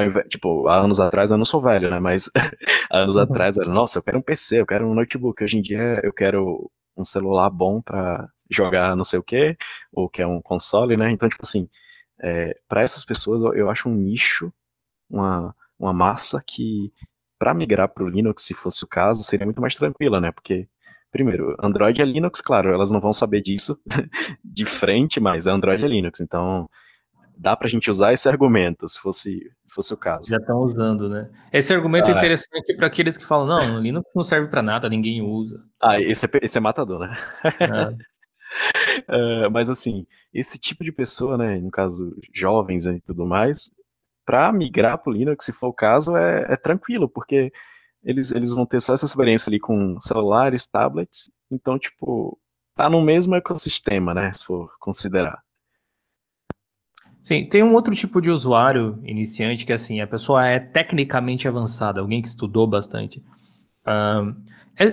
A: invés, tipo, há anos atrás, eu não sou velho, né? Mas há anos uhum. atrás era, nossa, eu quero um PC, eu quero um notebook. Hoje em dia eu quero um celular bom para jogar não sei o que, ou que é um console, né? Então, tipo assim, é, para essas pessoas eu acho um nicho, uma, uma massa que para migrar para o Linux, se fosse o caso, seria muito mais tranquila, né? Porque Primeiro, Android é Linux, claro, elas não vão saber disso de frente, mas Android é Linux, então dá pra gente usar esse argumento, se fosse, se fosse o caso.
B: Já estão usando, né? Esse argumento é ah, é interessante para aqueles que falam, não, Linux não serve para nada, ninguém usa.
A: Ah, esse é, esse é matador, né? uh, mas assim, esse tipo de pessoa, né, no caso jovens e tudo mais, para migrar para o Linux, se for o caso, é, é tranquilo, porque eles, eles vão ter só essa experiência ali com celulares, tablets, então, tipo, tá no mesmo ecossistema, né, se for considerar.
B: Sim, tem um outro tipo de usuário iniciante que assim, a pessoa é tecnicamente avançada, alguém que estudou bastante. Um,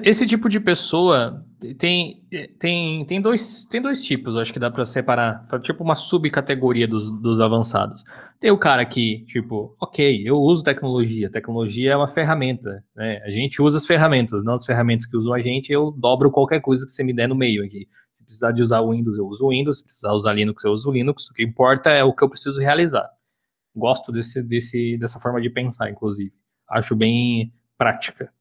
B: esse tipo de pessoa tem, tem, tem, dois, tem dois tipos, acho que dá para separar, tipo uma subcategoria dos, dos avançados. Tem o cara que, tipo, ok, eu uso tecnologia, tecnologia é uma ferramenta, né? A gente usa as ferramentas, não as ferramentas que usam a gente, eu dobro qualquer coisa que você me der no meio aqui. Se precisar de usar Windows, eu uso Windows, se precisar usar Linux, eu uso o Linux, o que importa é o que eu preciso realizar. Gosto desse, desse, dessa forma de pensar, inclusive. Acho bem prática.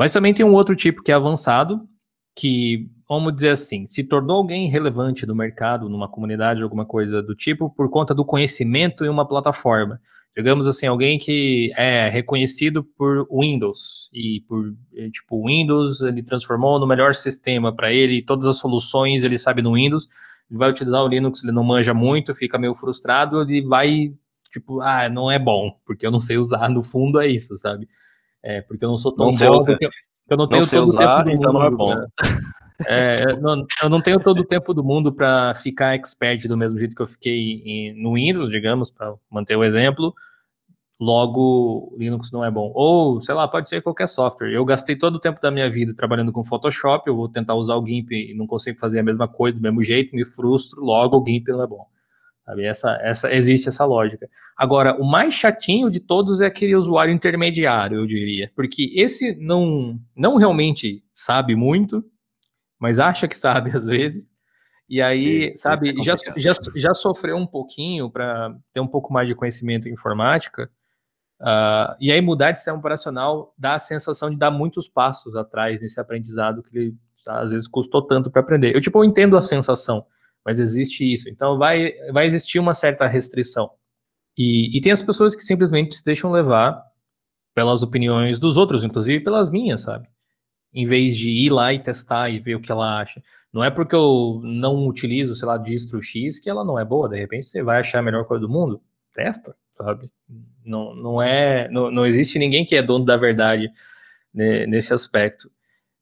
B: Mas também tem um outro tipo que é avançado, que, vamos dizer assim, se tornou alguém relevante no mercado, numa comunidade, alguma coisa do tipo, por conta do conhecimento em uma plataforma. Digamos assim, alguém que é reconhecido por Windows e por, eh, tipo, Windows ele transformou no melhor sistema para ele, todas as soluções ele sabe no Windows, ele vai utilizar o Linux, ele não manja muito, fica meio frustrado, ele vai, tipo, ah, não é bom, porque eu não sei usar, no fundo é isso, sabe? É, porque eu não sou tão não bom, porque eu não tenho não todo usar, o tempo do então mundo. Não é bom. É, não, eu não tenho todo o tempo do mundo para ficar expert do mesmo jeito que eu fiquei em, no Windows, digamos, para manter o exemplo. Logo, Linux não é bom. Ou, sei lá, pode ser qualquer software. Eu gastei todo o tempo da minha vida trabalhando com Photoshop, eu vou tentar usar o GIMP e não consigo fazer a mesma coisa do mesmo jeito, me frustro, logo o GIMP não é bom. Sabe? Essa, essa, existe essa lógica. Agora, o mais chatinho de todos é aquele usuário intermediário, eu diria. Porque esse não, não realmente sabe muito, mas acha que sabe às vezes. E aí, sabe, é já, já, já sofreu um pouquinho para ter um pouco mais de conhecimento em informática. Uh, e aí, mudar de sistema operacional dá a sensação de dar muitos passos atrás nesse aprendizado que ele às vezes custou tanto para aprender. Eu, tipo, eu entendo a sensação mas existe isso. Então vai, vai existir uma certa restrição. E, e tem as pessoas que simplesmente se deixam levar pelas opiniões dos outros, inclusive pelas minhas, sabe? Em vez de ir lá e testar e ver o que ela acha. Não é porque eu não utilizo, sei lá, distro X que ela não é boa. De repente você vai achar a melhor coisa do mundo. Testa, sabe? Não, não é. Não, não existe ninguém que é dono da verdade né, nesse aspecto.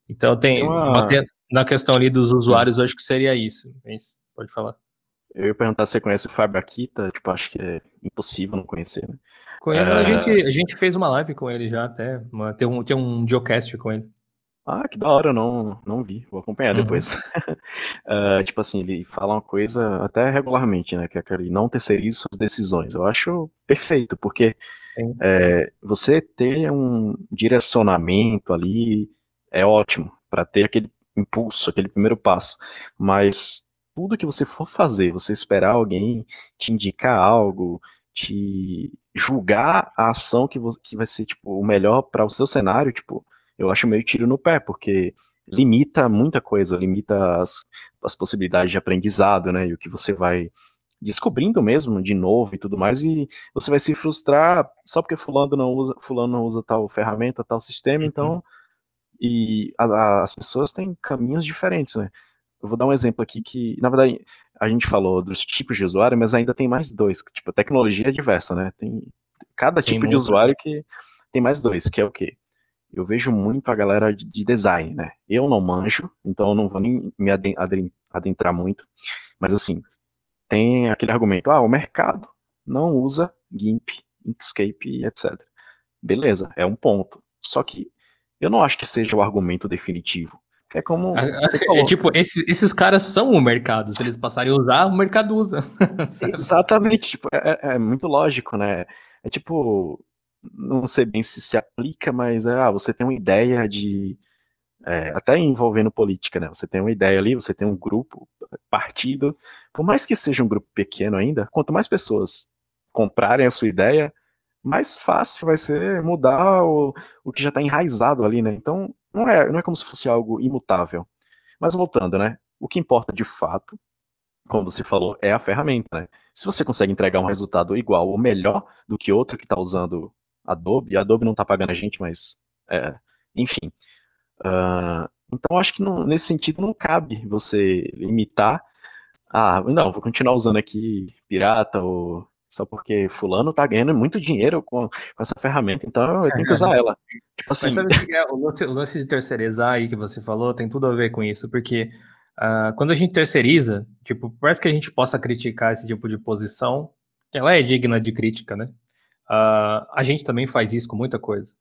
B: Então tem. Uma... Na questão ali dos usuários, eu acho que seria isso. Mas Pode falar.
A: Eu ia perguntar se você conhece o Fábio Akita, tipo, acho que é impossível não conhecer, né?
B: é... a, gente, a gente fez uma live com ele já até, uma, tem, um, tem um geocast com ele.
A: Ah, que da hora, não, não vi, vou acompanhar uhum. depois. uh, tipo assim, ele fala uma coisa até regularmente, né, que é aquele não terceirize suas decisões. Eu acho perfeito, porque é, você ter um direcionamento ali é ótimo, para ter aquele impulso, aquele primeiro passo, mas tudo que você for fazer, você esperar alguém te indicar algo, te julgar a ação que, que vai ser tipo o melhor para o seu cenário, tipo, eu acho meio tiro no pé, porque limita muita coisa, limita as, as possibilidades de aprendizado, né? E o que você vai descobrindo mesmo de novo e tudo mais, e você vai se frustrar só porque fulano não usa, fulano não usa tal ferramenta, tal sistema, uhum. então e a, a, as pessoas têm caminhos diferentes, né? Eu vou dar um exemplo aqui que, na verdade, a gente falou dos tipos de usuário, mas ainda tem mais dois. Tipo, a tecnologia é diversa, né? Tem cada tem tipo muito. de usuário que tem mais dois, que é o quê? Eu vejo muito a galera de design, né? Eu não manjo, então eu não vou nem me adentrar muito. Mas assim, tem aquele argumento, ah, o mercado não usa GIMP, Inkscape, etc. Beleza, é um ponto. Só que eu não acho que seja o argumento definitivo. É como.
B: É, tipo, esse, esses caras são o mercado. Se eles passarem a usar, o mercado usa.
A: Exatamente. Tipo, é, é, muito lógico, né? É tipo. Não sei bem se se aplica, mas é, ah, você tem uma ideia de. É, até envolvendo política, né? Você tem uma ideia ali, você tem um grupo, partido. Por mais que seja um grupo pequeno ainda, quanto mais pessoas comprarem a sua ideia, mais fácil vai ser mudar o, o que já está enraizado ali, né? Então, não é, não é como se fosse algo imutável. Mas voltando, né? O que importa de fato, como você falou, é a ferramenta, né? Se você consegue entregar um resultado igual ou melhor do que outro que está usando Adobe, a Adobe não está pagando a gente, mas, é, enfim. Uh, então, acho que não, nesse sentido não cabe você limitar. Ah, não, vou continuar usando aqui pirata ou só porque fulano tá ganhando muito dinheiro com, com essa ferramenta, então eu tenho que usar ela.
B: Tipo assim... É? o, lance, o lance de terceirizar aí que você falou tem tudo a ver com isso, porque uh, quando a gente terceiriza, tipo, parece que a gente possa criticar esse tipo de posição, ela é digna de crítica, né? Uh, a gente também faz isso com muita coisa.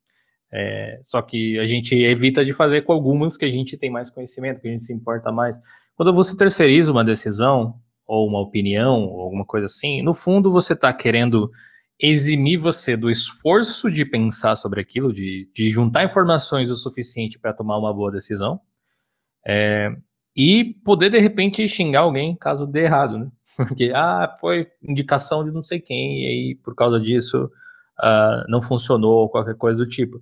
B: É, só que a gente evita de fazer com algumas que a gente tem mais conhecimento, que a gente se importa mais. Quando você terceiriza uma decisão, ou uma opinião, ou alguma coisa assim, no fundo você está querendo eximir você do esforço de pensar sobre aquilo, de, de juntar informações o suficiente para tomar uma boa decisão, é, e poder de repente xingar alguém caso dê errado, né? Porque, ah, foi indicação de não sei quem, e aí por causa disso uh, não funcionou, ou qualquer coisa do tipo.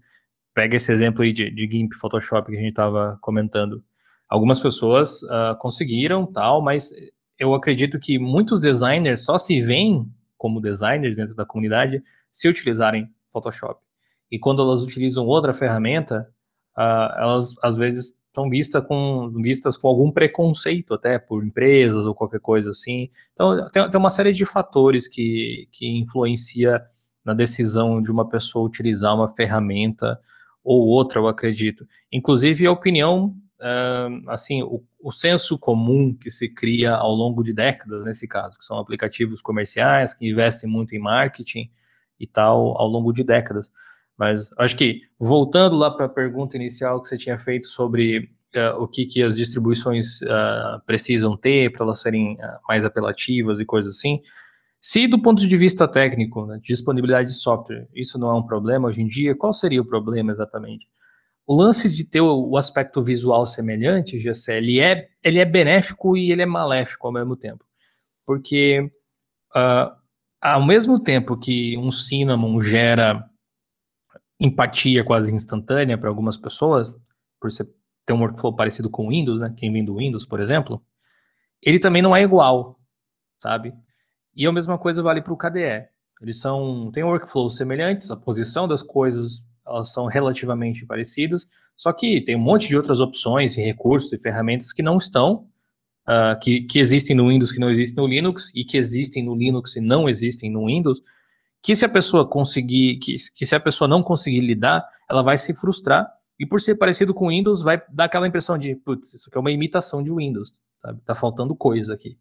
B: Pega esse exemplo aí de, de GIMP, Photoshop que a gente estava comentando. Algumas pessoas uh, conseguiram, tal, mas eu acredito que muitos designers só se veem como designers dentro da comunidade se utilizarem Photoshop. E quando elas utilizam outra ferramenta, uh, elas às vezes são vistas com, vistas com algum preconceito até por empresas ou qualquer coisa assim. Então tem, tem uma série de fatores que, que influencia na decisão de uma pessoa utilizar uma ferramenta ou outra, eu acredito. Inclusive a opinião uh, assim, o, o senso comum que se cria ao longo de décadas, nesse caso, que são aplicativos comerciais que investem muito em marketing e tal ao longo de décadas. Mas acho que, voltando lá para a pergunta inicial que você tinha feito sobre uh, o que, que as distribuições uh, precisam ter para elas serem uh, mais apelativas e coisas assim, se do ponto de vista técnico, né, disponibilidade de software, isso não é um problema hoje em dia, qual seria o problema exatamente? O lance de ter o, aspecto visual semelhante, Gessé, ele é, ele é benéfico e ele é maléfico ao mesmo tempo. Porque uh, ao mesmo tempo que um Cinnamon gera empatia quase instantânea para algumas pessoas, por ser, ter um workflow parecido com o Windows, né? Quem vem do Windows, por exemplo, ele também não é igual, sabe? E a mesma coisa vale para o KDE. Eles são, têm workflows semelhantes, a posição das coisas elas são relativamente parecidas, só que tem um monte de outras opções e recursos e ferramentas que não estão, uh, que, que existem no Windows, que não existem no Linux, e que existem no Linux e não existem no Windows, que se a pessoa conseguir, que, que se a pessoa não conseguir lidar, ela vai se frustrar, e por ser parecido com o Windows, vai dar aquela impressão de, putz, isso aqui é uma imitação de Windows, sabe? Tá faltando coisa aqui.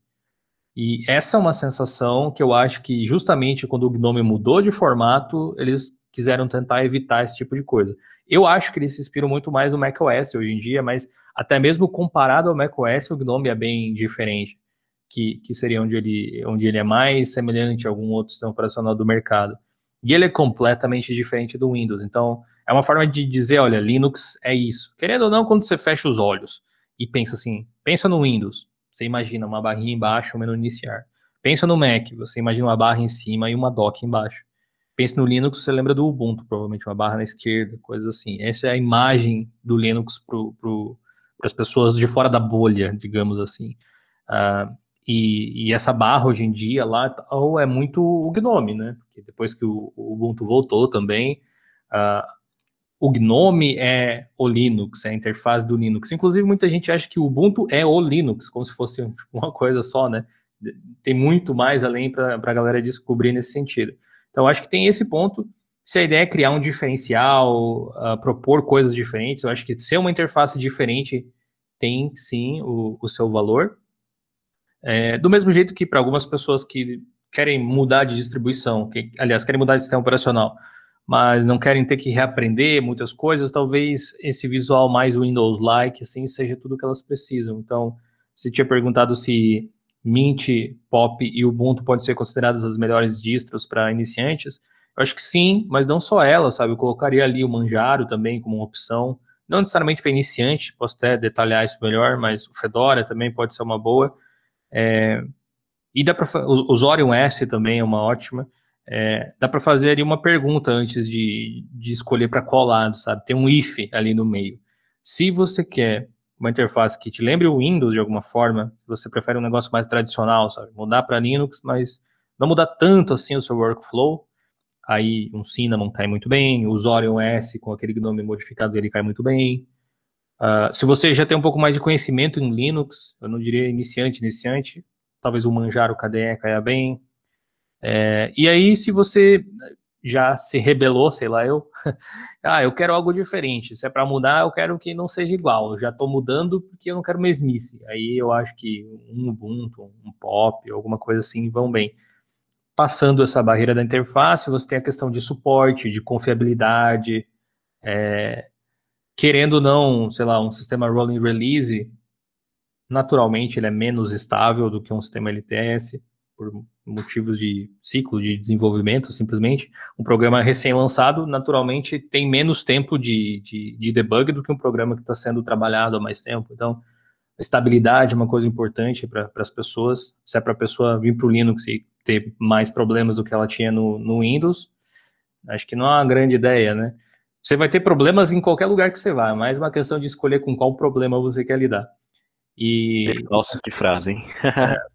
B: E essa é uma sensação que eu acho que justamente quando o Gnome mudou de formato, eles quiseram tentar evitar esse tipo de coisa. Eu acho que eles se inspiram muito mais no macOS hoje em dia, mas até mesmo comparado ao macOS, o GNOME é bem diferente, que, que seria onde ele, onde ele é mais semelhante a algum outro sistema operacional do mercado. E ele é completamente diferente do Windows. Então, é uma forma de dizer, olha, Linux é isso. Querendo ou não, quando você fecha os olhos e pensa assim, pensa no Windows, você imagina uma barrinha embaixo, um menu iniciar. Pensa no Mac, você imagina uma barra em cima e uma dock embaixo. Pense no Linux, você lembra do Ubuntu, provavelmente uma barra na esquerda, coisas assim. Essa é a imagem do Linux para as pessoas de fora da bolha, digamos assim. Uh, e, e, essa barra hoje em dia lá ou é muito o Gnome, né? Porque depois que o, o Ubuntu voltou também, uh, o Gnome é o Linux, é a interface do Linux. Inclusive, muita gente acha que o Ubuntu é o Linux, como se fosse uma coisa só, né? Tem muito mais além para a galera descobrir nesse sentido. Então, acho que tem esse ponto. Se a ideia é criar um diferencial, uh, propor coisas diferentes, eu acho que ser uma interface diferente tem sim o, o seu valor. É, do mesmo jeito que para algumas pessoas que querem mudar de distribuição, que, aliás, querem mudar de sistema operacional, mas não querem ter que reaprender muitas coisas, talvez esse visual mais Windows-like, assim, seja tudo que elas precisam. Então, você tinha perguntado se Mint, Pop e Ubuntu podem ser consideradas as melhores distros para iniciantes? Eu acho que sim, mas não só elas, sabe? Eu colocaria ali o Manjaro também como uma opção, não necessariamente para iniciante, posso até detalhar isso melhor, mas o Fedora também pode ser uma boa. É, e dá para o, o Zorion S também é uma ótima. É, dá para fazer ali uma pergunta antes de, de escolher para qual lado, sabe? Tem um if ali no meio. Se você quer uma interface que te lembre o Windows de alguma forma, se você prefere um negócio mais tradicional, sabe? Mudar para Linux, mas não mudar tanto assim o seu workflow, aí um Cinnamon cai muito bem, o Zorion S com aquele nome modificado ele cai muito bem. Uh, se você já tem um pouco mais de conhecimento em Linux, eu não diria iniciante, iniciante, talvez o Manjaro KDE caia bem. É, e aí, se você já se rebelou, sei lá, eu, ah, eu quero algo diferente. Se é para mudar, eu quero que não seja igual. Eu já estou mudando porque eu não quero mesmice. Aí eu acho que um Ubuntu, um Pop, alguma coisa assim vão bem. passando essa barreira da interface, você tem a questão de suporte, de confiabilidade, é, querendo ou não, sei lá, um sistema rolling release, naturalmente ele é menos estável do que um sistema LTS, por motivos de ciclo de desenvolvimento, simplesmente. Um programa recém-lançado, naturalmente, tem menos tempo de, de, de debug do que um programa que está sendo trabalhado há mais tempo. Então, estabilidade é uma coisa importante para as pessoas. Se é para a pessoa vir para o Linux e ter mais problemas do que ela tinha no, no Windows, acho que não é uma grande ideia, né? Você vai ter problemas em qualquer lugar que você vá, é mais uma questão de escolher com qual problema você quer lidar.
A: E... Nossa, que frase, hein?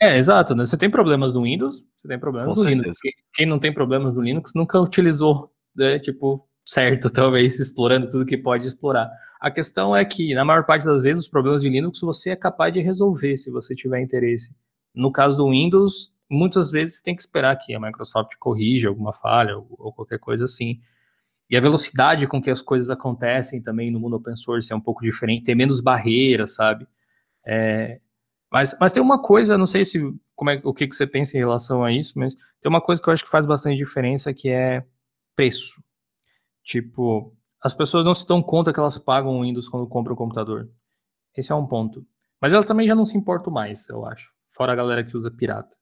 B: é, é, exato, né? Você tem problemas no Windows, você tem problemas com no certeza. Linux. Quem não tem problemas no Linux nunca utilizou, né, tipo, certo, talvez explorando tudo que pode explorar. A questão é que, na maior parte das vezes, os problemas de Linux você é capaz de resolver se você tiver interesse. No caso do Windows, muitas vezes você tem que esperar que a Microsoft corrija alguma falha ou, ou qualquer coisa assim. E a velocidade com que as coisas acontecem também no mundo open source é um pouco diferente, tem menos barreiras, sabe? É, mas, mas tem uma coisa, não sei se como é, o que, que você pensa em relação a isso, mas tem uma coisa que eu acho que faz bastante diferença, que é preço. Tipo, as pessoas não se dão conta que elas pagam o Windows quando compram o computador. Esse é um ponto. Mas elas também já não se importam mais, eu acho. Fora a galera que usa pirata.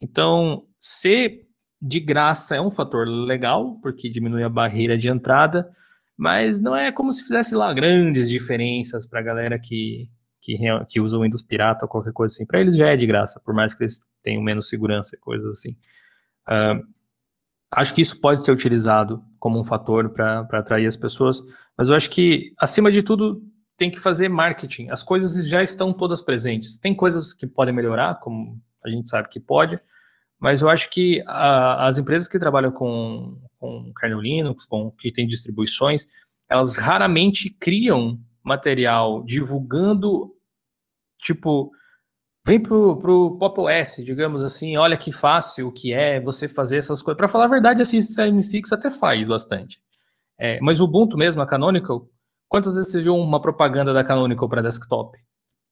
B: Então, ser de graça é um fator legal, porque diminui a barreira de entrada, mas não é como se fizesse lá grandes diferenças para a galera que, que, que usa o Windows pirata ou qualquer coisa assim. Para eles já é de graça, por mais que eles tenham menos segurança e coisas assim. Uh, acho que isso pode ser utilizado como um fator para atrair as pessoas, mas eu acho que, acima de tudo, tem que fazer marketing. As coisas já estão todas presentes. Tem coisas que podem melhorar, como a gente sabe que pode, mas eu acho que a, as empresas que trabalham com, com kernel Linux, com, que têm distribuições, elas raramente criam material divulgando, tipo, vem pro, pro Pop OS, digamos assim, olha que fácil que é você fazer essas coisas. Para falar a verdade, a System6 até faz bastante. É, mas o Ubuntu mesmo, a Canonical, quantas vezes você viu uma propaganda da Canonical para desktop?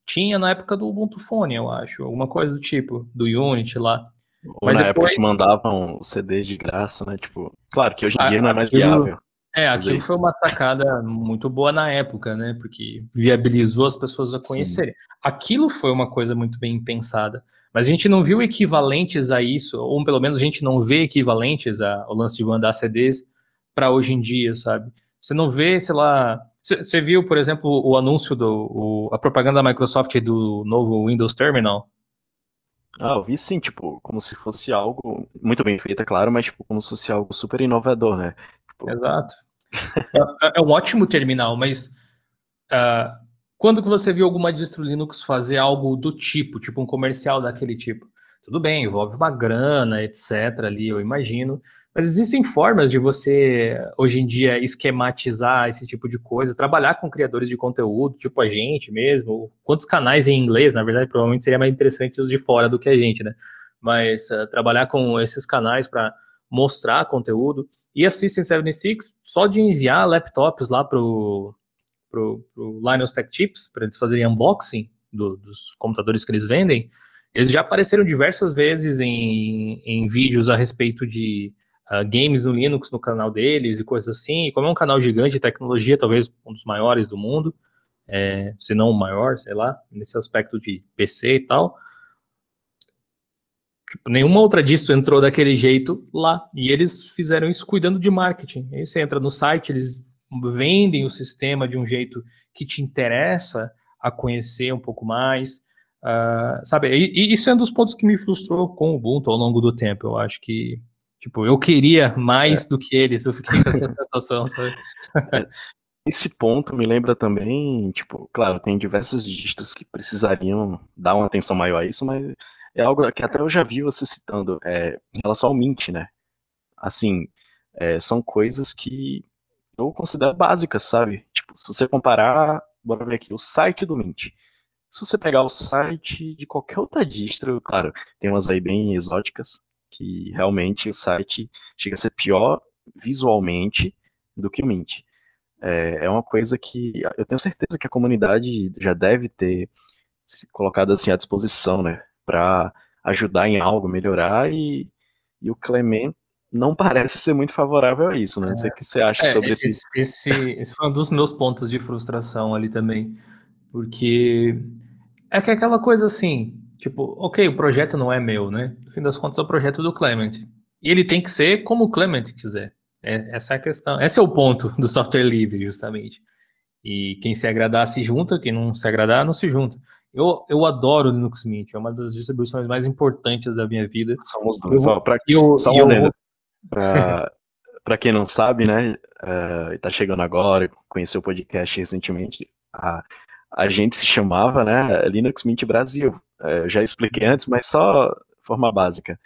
B: Tinha na época do Ubuntu Phone, eu acho, alguma coisa do tipo, do Unity lá.
A: Ou mas na depois... época que mandavam CDs de graça, né? Tipo, claro que hoje em dia não é mais viável.
B: É, aquilo foi uma sacada muito boa na época, né? Porque viabilizou as pessoas a conhecerem. Sim. Aquilo foi uma coisa muito bem pensada. Mas a gente não viu equivalentes a isso, ou pelo menos a gente não vê equivalentes ao lance de mandar CDs para hoje em dia, sabe? Você não vê, sei lá. Você viu, por exemplo, o anúncio do. O, a propaganda da Microsoft do novo Windows Terminal?
A: Ah, eu vi sim, tipo, como se fosse algo muito bem feito, é claro, mas tipo, como se fosse algo super inovador, né?
B: Exato. é, é, um ótimo terminal, mas uh, quando que você viu alguma distro Linux fazer algo do tipo, tipo um comercial daquele tipo? Tudo bem, envolve uma grana, etc. ali, eu imagino. Mas existem formas de você, hoje em dia, esquematizar esse tipo de coisa, trabalhar com criadores de conteúdo, tipo a gente mesmo. Quantos canais em inglês, na verdade, provavelmente seria mais interessante os de fora do que a gente, né? Mas uh, trabalhar com esses canais para mostrar conteúdo. E a System 76, só de enviar laptops lá pro, pro, pro Linus Tech Tips, para eles fazerem unboxing do, dos computadores que eles vendem, eles já apareceram diversas vezes em, em vídeos a respeito de uh, games no Linux no canal deles e coisas assim. E como é um canal gigante de tecnologia, talvez um dos maiores do mundo, é, se não o maior, sei lá, nesse aspecto de PC e tal, Tipo, nenhuma outra distro entrou daquele jeito lá. E eles fizeram isso cuidando de marketing. Aí você entra no site, eles vendem o sistema de um jeito que te interessa a conhecer um pouco mais. Uh, sabe, e, e, isso é um dos pontos que me frustrou com o Ubuntu ao longo do tempo. Eu acho que, tipo, eu queria mais é. do que eles. Eu fiquei com essa sensação, sabe?
A: É, esse ponto me lembra também, tipo, claro, tem diversas distros que precisariam dar uma atenção maior a isso, mas é algo que até eu já vi você citando, é, em relação ao Mint, né? Assim, é, são coisas que eu considero básicas, sabe? Tipo, se você comparar, bora ver aqui, o site do Mint. Se você pegar o site de qualquer outra distro, claro, tem umas aí bem exóticas, que realmente o site chega a ser pior visualmente do que o Mint. É, é uma coisa que eu tenho certeza que a comunidade já deve ter se colocado assim à disposição, né? Para ajudar em algo, melhorar, e, e o Clement não parece ser muito favorável a isso, né? Não sei o que você acha é, sobre
B: esse,
A: esse...
B: esse. Esse foi um dos meus pontos de frustração ali também, porque é que é aquela coisa assim, tipo, ok, o projeto não é meu, né? No fim das contas, é o projeto do Clement. E ele tem que ser como o Clement quiser. É, essa é a questão. Esse é o ponto do software livre, justamente. E quem se agradar se junta, quem não se agradar não se junta. Eu, eu adoro Linux Mint, é uma das distribuições mais importantes da minha vida.
A: Somos dois. Eu, só para eu, só eu, eu, para quem não sabe, né, uh, tá chegando agora, conheceu o podcast recentemente, a, a gente se chamava, né, Linux Mint Brasil. Uh, já expliquei antes, mas só forma básica.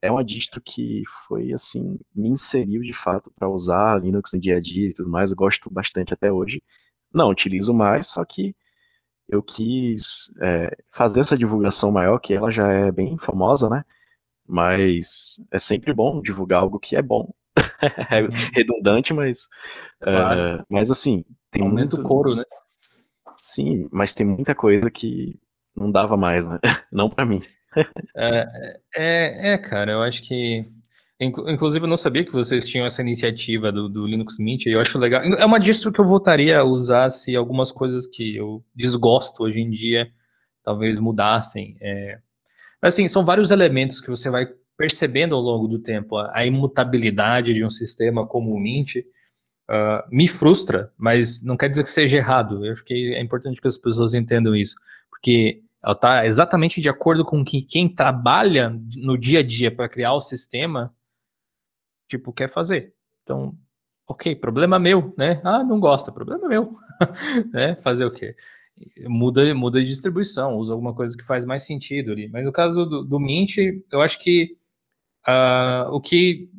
A: É uma distro que foi, assim, me inseriu de fato para usar Linux no dia a dia e tudo mais. Eu gosto bastante até hoje. Não utilizo mais, só que eu quis é, fazer essa divulgação maior, que ela já é bem famosa, né? Mas é sempre bom divulgar algo que é bom. é uhum. redundante, mas. Claro. É, mas assim.
B: Tem Aumenta muito... o couro, né?
A: Sim, mas tem muita coisa que não dava mais, né? Não para mim.
B: é, é, é, cara, eu acho que. Inclusive, eu não sabia que vocês tinham essa iniciativa do, do, Linux Mint, eu acho legal. É uma distro que eu voltaria a usar se algumas coisas que eu desgosto hoje em dia talvez mudassem. É... Mas, assim, são vários elementos que você vai percebendo ao longo do tempo. A, imutabilidade de um sistema como o Mint uh, me frustra, mas não quer dizer que seja errado. Eu acho que é importante que as pessoas entendam isso, porque ela está exatamente de acordo com que quem trabalha no dia a dia para criar o sistema, tipo, quer fazer. Então, ok, problema meu, né? Ah, não gosta, problema meu, né? Fazer o quê? Muda, muda de distribuição, usa alguma coisa que faz mais sentido ali. Mas no caso do, do Mint, eu acho que Uh, o que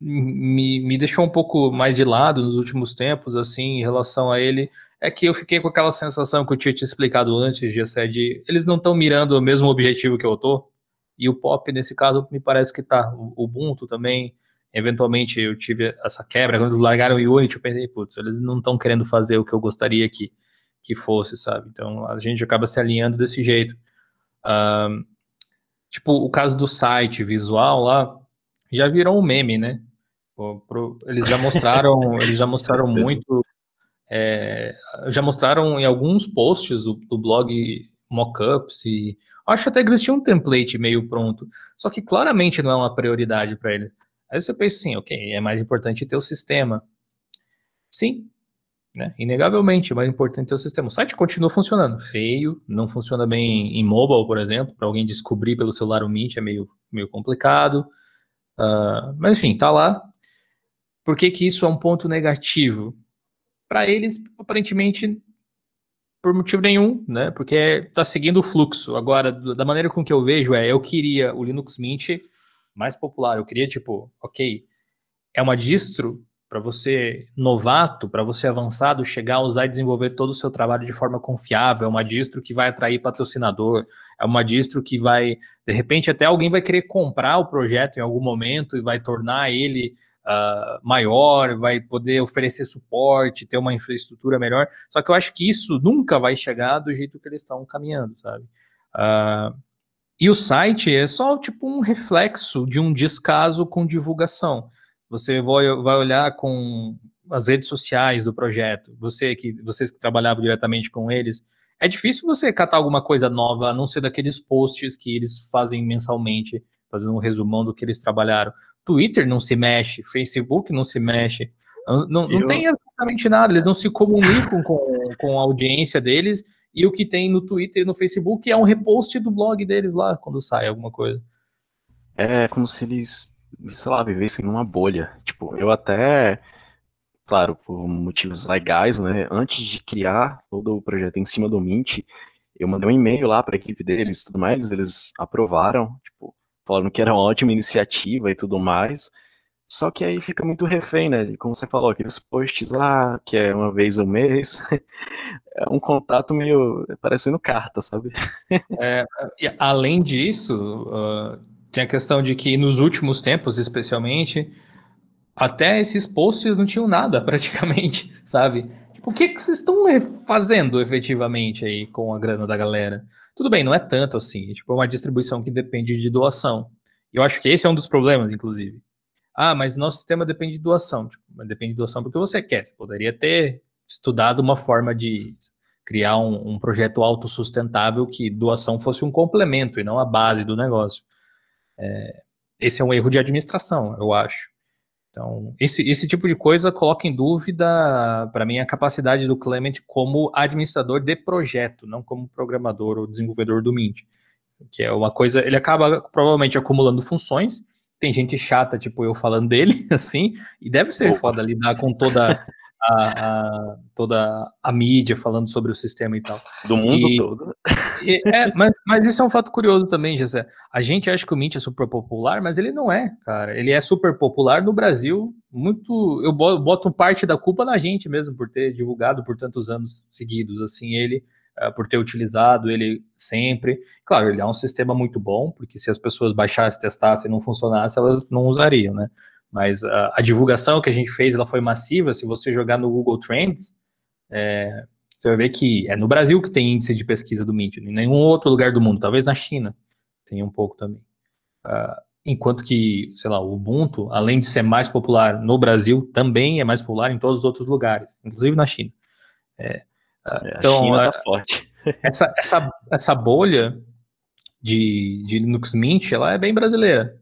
B: me, me deixou um pouco mais de lado nos últimos tempos, assim, em relação a ele, é que eu fiquei com aquela sensação que eu tinha te explicado antes, de de eles não estão mirando o mesmo objetivo que eu tô, e o Pop, nesse caso, me parece que tá. O Ubuntu também, eventualmente eu tive essa quebra, quando eles largaram o Unity, eu pensei, putz, eles não estão querendo fazer o que eu gostaria que, que fosse, sabe? Então a gente acaba se alinhando desse jeito. Uh, Tipo, o caso do site visual lá já virou um meme, né? Eles já mostraram, eles já mostraram muito, é, já mostraram em alguns posts do, do blog mockups e acho até que eles tinham um template meio pronto, só que claramente não é uma prioridade para ele. Aí você pensa assim, ok, é mais importante ter o sistema. Sim, né? Inegavelmente, o mais importante é o sistema. O site continua funcionando. Feio, não funciona bem em mobile, por exemplo. Para alguém descobrir pelo celular o Mint é meio, meio complicado. Uh, mas enfim, tá lá. Por que, que isso é um ponto negativo? Para eles, aparentemente, por motivo nenhum, né? Porque está seguindo o fluxo. Agora, da maneira com que eu vejo, é eu queria o Linux Mint mais popular. Eu queria, tipo, ok, é uma distro para você novato, para você avançado, chegar a usar e desenvolver todo o seu trabalho de forma confiável, é uma distro que vai atrair patrocinador, é uma distro que vai, de repente, até alguém vai querer comprar o projeto em algum momento e vai tornar ele uh, maior, vai poder oferecer suporte, ter uma infraestrutura melhor. Só que eu acho que isso nunca vai chegar do jeito que eles estão caminhando, sabe? Uh, e o site é só tipo um reflexo de um descaso com divulgação. Você vai, vai olhar com as redes sociais do projeto, você que vocês que trabalhavam diretamente com eles, é difícil você catar alguma coisa nova, a não ser daqueles posts que eles fazem mensalmente, fazendo um resumão do que eles trabalharam. Twitter não se mexe, Facebook não se mexe, não, não Eu... tem absolutamente nada, eles não se comunicam com, com a audiência deles, e o que tem no Twitter e no Facebook é um repost do blog deles lá, quando sai alguma coisa.
A: É como se eles sei lá, vivessem numa bolha. Tipo, eu até, claro, por motivos legais, né, antes de criar todo o projeto em cima do Mint, eu mandei um e-mail lá para a equipe deles e tudo mais, eles aprovaram, tipo, falando que era uma ótima iniciativa e tudo mais. Só que aí fica muito refém, né? Como você falou, aqueles posts lá, que é uma vez ao mês, é um contato meio parecendo carta, sabe?
B: É, além disso, uh, tem a questão de que nos últimos tempos, especialmente, até esses posts não tinham nada, praticamente, sabe? o que, que vocês estão fazendo efetivamente aí com a grana da galera? Tudo bem, não é tanto assim, é tipo uma distribuição que depende de doação. Eu acho que esse é um dos problemas, inclusive. Ah, mas nosso sistema depende de doação. Tipo, depende de doação porque você quer. Você poderia ter estudado uma forma de criar um, um projeto autossustentável que doação fosse um complemento e não a base do negócio. É, esse é um erro de administração, eu acho. Então, esse, esse tipo de coisa coloca em dúvida, para mim, a capacidade do Clement como administrador de projeto, não como programador ou desenvolvedor do Mint. Que é uma coisa, ele acaba provavelmente acumulando funções, tem gente chata, tipo eu falando dele, assim, e deve ser Opa. foda lidar com toda a, a, toda a mídia falando sobre o sistema e tal.
A: Do mundo e, todo.
B: E, é, mas, mas isso é um fato curioso também, José. A gente acha que o Mint é super popular, mas ele não é, cara. Ele é super popular no Brasil. Muito. Eu boto parte da culpa na gente mesmo, por ter divulgado por tantos anos seguidos, assim, ele. Uh, por ter utilizado ele sempre. Claro, ele é um sistema muito bom, porque se as pessoas baixassem, testassem e não funcionasse, elas não usariam, né? Mas a, a, divulgação que a gente fez, ela foi massiva. Se você jogar no Google Trends, é, você vai ver que é no Brasil que tem índice de pesquisa do Mint, em nenhum outro lugar do mundo. Talvez na China tenha um pouco também. Uh, enquanto que, sei lá, o Ubuntu, além de ser mais popular no Brasil, também é mais popular em todos os outros lugares, inclusive na China. É,
A: é, então, a China tá forte.
B: essa, essa, essa bolha de, de Linux Mint, ela é bem brasileira.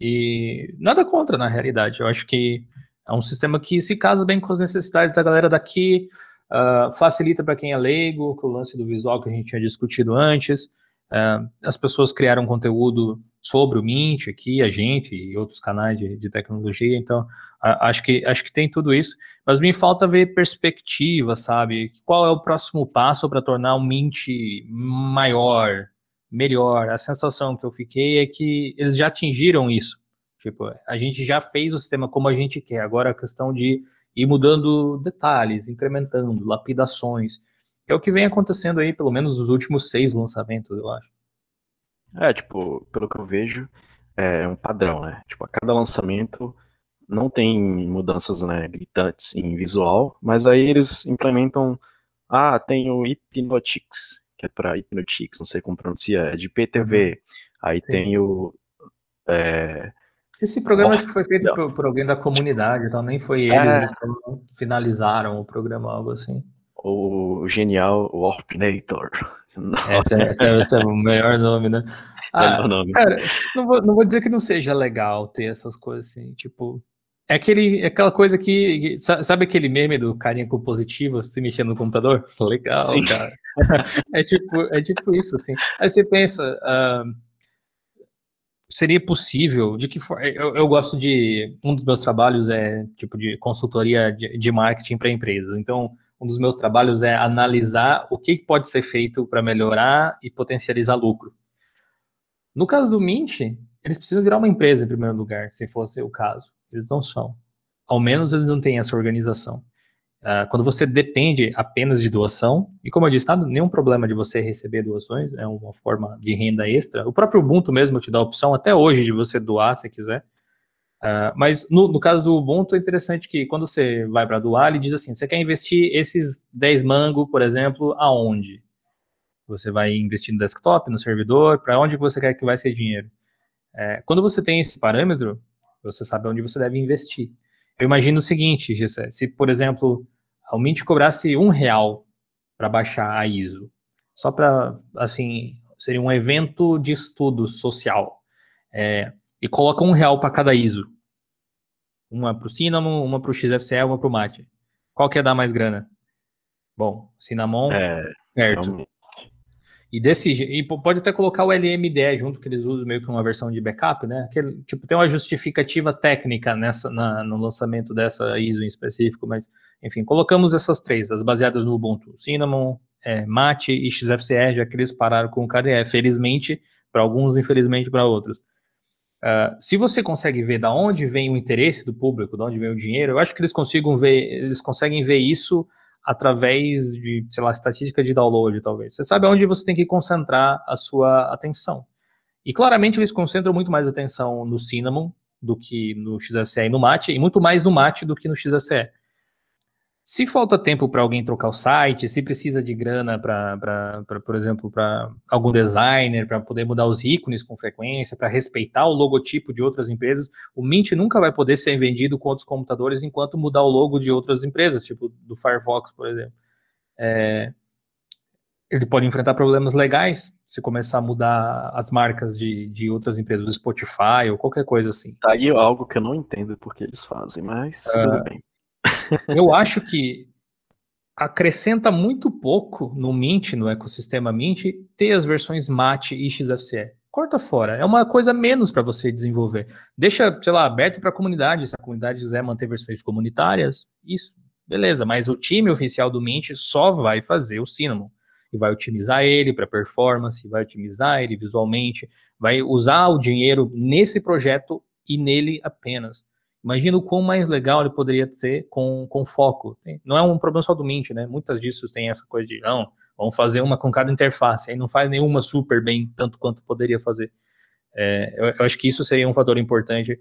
B: E nada contra, na realidade. Eu acho que é um sistema que se casa bem com as necessidades da galera daqui, uh, facilita para quem é leigo, com o lance do visual que a gente tinha discutido antes. Uh, as pessoas criaram conteúdo sobre o Mint aqui, a gente e outros canais de, de tecnologia, então uh, acho, que, acho que tem tudo isso, mas me falta ver perspectiva, sabe? Qual é o próximo passo para tornar o Mint maior, melhor. A sensação que eu fiquei é que eles já atingiram isso. Tipo, a gente já fez o sistema como a gente quer. Agora a questão de ir mudando detalhes, incrementando, lapidações. É o que vem acontecendo aí, pelo menos nos últimos seis lançamentos, eu acho.
A: É, tipo, pelo que eu vejo, é um padrão, né? Tipo, a cada lançamento não tem mudanças né, gritantes em visual, mas aí eles implementam. Ah, tem o Hypnotics, que é para Hypnotix, não sei como pronuncia, é de PTV. Uhum. Aí Sim. tem o. É...
B: Esse programa acho que foi feito por, por, alguém da comunidade, então nem foi ele, é... eles finalizaram o programa, algo assim.
A: O genial Warpinator.
B: Esse, é, esse, é, esse é o melhor nome, né? Ah, nome. Cara, não vou, não vou dizer que não seja legal ter essas coisas assim, tipo, é, aquele, é aquela coisa que. Sabe aquele meme do carinha com positivo se mexendo no computador? Legal, Sim. cara. é, tipo, é tipo isso, assim. Aí você pensa. Uh, seria possível? De que forma? Eu, eu, gosto de. Um dos meus trabalhos é tipo de consultoria de, de marketing para empresas. Então, um dos meus trabalhos é analisar o que pode ser feito para melhorar e potencializar lucro. No caso do Mint, eles precisam virar uma empresa em primeiro lugar, se fosse o caso. Eles não são. Ao menos eles não têm essa organização. Uh, quando você depende apenas de doação, e como eu disse, nada, nenhum problema de você receber doações, é uma forma de renda extra. O próprio Ubuntu mesmo te dá a opção até hoje de você doar se quiser. Uh, mas no, no, caso do Ubuntu é interessante que quando você vai para doar, ele diz assim: você quer investir esses 10 mango, por exemplo, aonde? Você vai investir no desktop, no servidor, para onde você quer que vai ser dinheiro? É, quando você tem esse parâmetro, você sabe onde você deve investir. Eu imagino o seguinte, Gessé, se, por exemplo, a Mint cobrasse um real para baixar a ISO, só para, assim, seria um evento de estudo social, é, e coloca um real para cada ISO, uma para o Cinnamon, uma para o XFCE, uma para o Mate. Qual que ia dar mais grana? Bom, Cinnamon, é, certo. E desse e pode até colocar o LMDE junto, que eles usam meio que uma versão de backup, né? Que, tipo, tem uma justificativa técnica nessa, na, no lançamento dessa ISO em específico, mas, enfim, colocamos essas três, as baseadas no Ubuntu, Cinnamon, é, Mate e XFCE, já que eles pararam com o KDE, felizmente para alguns, infelizmente para outros. Uh, se você consegue ver da onde vem o interesse do público, de onde vem o dinheiro, eu acho que eles ver, eles conseguem ver isso através de, sei lá, estatística de download, talvez. Você sabe onde você tem que concentrar a sua atenção. E claramente eles concentram muito mais atenção no Cinnamon do que no XFCE e no Mate, e muito mais no Mate do que no XFCE. Se falta tempo para alguém trocar o site, se precisa de grana para, por exemplo, para algum designer, para poder mudar os ícones com frequência, para respeitar o logotipo de outras empresas, o Mint nunca vai poder ser vendido com outros computadores enquanto mudar o logo de outras empresas, tipo do Firefox, por exemplo. É, ele pode enfrentar problemas legais se começar a mudar as marcas de, de outras empresas, do Spotify ou qualquer coisa assim.
A: Tá aí algo que eu não entendo porque eles fazem, mas uh, tudo bem.
B: Eu acho que acrescenta muito pouco no Mint, no ecossistema Mint, ter as versões MAT e XFCE. Corta fora. É uma coisa menos para você desenvolver. Deixa, sei lá, aberto para a comunidade. Se a comunidade quiser manter versões comunitárias, isso, beleza. Mas o time oficial do Mint só vai fazer o Cinnamon. E vai otimizar ele para performance, vai otimizar ele visualmente, vai usar o dinheiro nesse projeto e nele apenas. Imagina o quão mais legal ele poderia ser com, com foco. Não é um problema só do Mint, né? Muitas disso tem essa coisa de, não, vamos fazer uma com cada interface, aí não faz nenhuma super bem, tanto quanto poderia fazer. É, eu, eu, acho que isso seria um fator importante.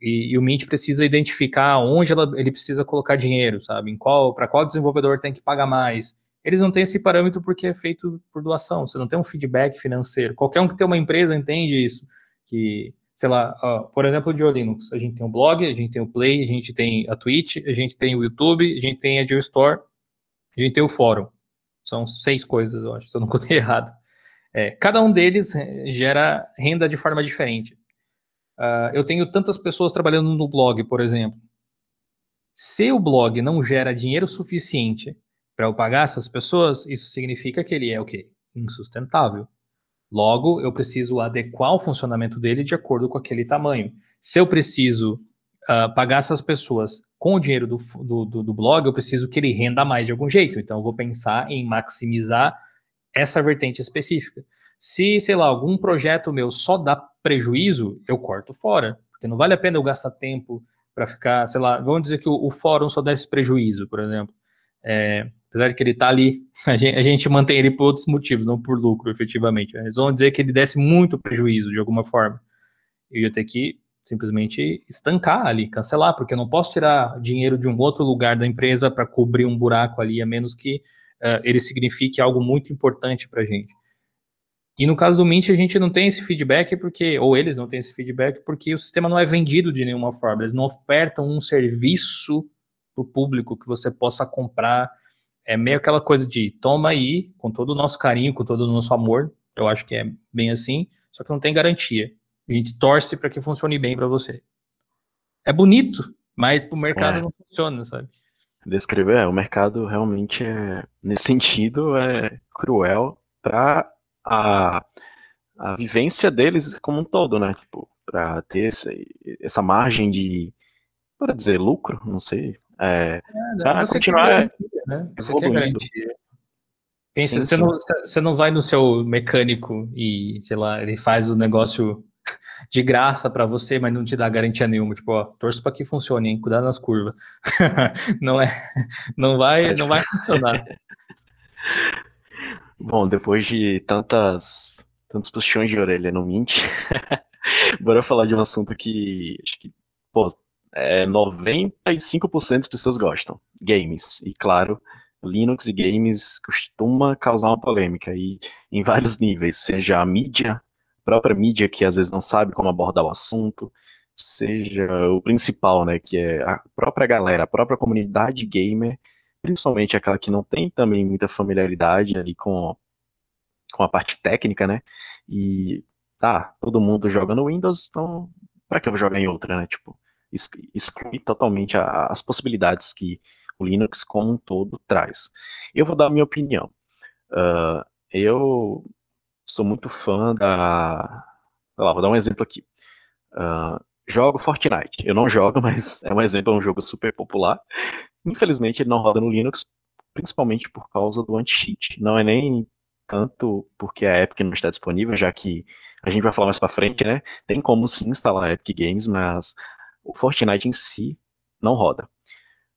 B: E, e o Mint precisa identificar onde ela, ele precisa colocar dinheiro, sabe? Em qual, para qual desenvolvedor tem que pagar mais. Eles não têm esse parâmetro porque é feito por doação. Você não tem um feedback financeiro. Qualquer um que tem uma empresa entende isso, que sei lá, ó, por exemplo, de Linux, a gente tem o blog, a gente tem o Play, a gente tem a Twitch, a gente tem o YouTube, a gente tem a GeoStore, a gente tem o fórum. São seis coisas, eu acho, se eu não contei errado. É, cada um deles é, gera renda de forma diferente. Uh, eu tenho tantas pessoas trabalhando no blog, por exemplo. Se o blog não gera dinheiro suficiente para eu pagar essas pessoas, isso significa que ele é o quê? Insustentável. Logo, eu preciso adequar o funcionamento dele de acordo com aquele tamanho. Se eu preciso uh, pagar essas pessoas com o dinheiro do, do, do, blog, eu preciso que ele renda mais de algum jeito. Então, eu vou pensar em maximizar essa vertente específica. Se, sei lá, algum projeto meu só dá prejuízo, eu corto fora. Porque não vale a pena eu gastar tempo para ficar, sei lá, vamos dizer que o, o fórum só desse prejuízo, por exemplo. É, apesar de que ele está ali, a gente, a gente, mantém ele por outros motivos, não por lucro, efetivamente. Eles vão dizer que ele desse muito prejuízo de alguma forma. Eu ia ter que simplesmente estancar ali, cancelar, porque eu não posso tirar dinheiro de um outro lugar da empresa para cobrir um buraco ali, a menos que uh, ele signifique algo muito importante para a gente. E no caso do Mint, a gente não tem esse feedback porque, ou eles não têm esse feedback porque o sistema não é vendido de nenhuma forma. Eles não ofertam um serviço para o público que você possa comprar é meio aquela coisa de toma aí, com todo o nosso carinho, com todo o nosso amor. Eu acho que é bem assim, só que não tem garantia. A gente torce para que funcione bem para você. É bonito, mas para o mercado é. não funciona, sabe?
A: Descrever, é, o mercado realmente é, nesse sentido, é cruel para a, a vivência deles como um todo, né? Tipo, para ter essa, essa margem de, para dizer, lucro, não sei, é,
B: é continuar garantia, né? Você quer garantia. Pensa, sim, você, sim. Não, você não vai no seu mecânico e, sei lá, ele faz o negócio de graça para você, mas não te dá garantia nenhuma. Tipo, ó, torço para que funcione, hein? Cuidado nas curvas. não é, não vai, não vai funcionar.
A: Bom, depois de tantas, tantos puxões de orelha no Mint, bora falar de um assunto que acho que, pô, é, 95% das pessoas gostam. Games. E claro, Linux e games costuma causar uma polêmica e em vários níveis, seja a mídia, a própria mídia que às vezes não sabe como abordar o assunto, seja o principal, né, que é a própria galera, a própria comunidade gamer, principalmente aquela que não tem também muita familiaridade ali com, com a parte técnica, né, e tá, todo mundo joga no Windows, então para que eu vou jogar em outra, né, tipo, exclui totalmente a, as possibilidades que o Linux como um todo traz. Eu vou dar a minha opinião. Uh, eu sou muito fã da. Lá, vou dar um exemplo aqui. Uh, jogo Fortnite. Eu não jogo, mas é um exemplo, é um jogo super popular. Infelizmente ele não roda no Linux, principalmente por causa do anti-cheat. Não é nem tanto porque a Epic não está disponível, já que a gente vai falar mais para frente, né? Tem como sim instalar Epic Games, mas o Fortnite em si não roda.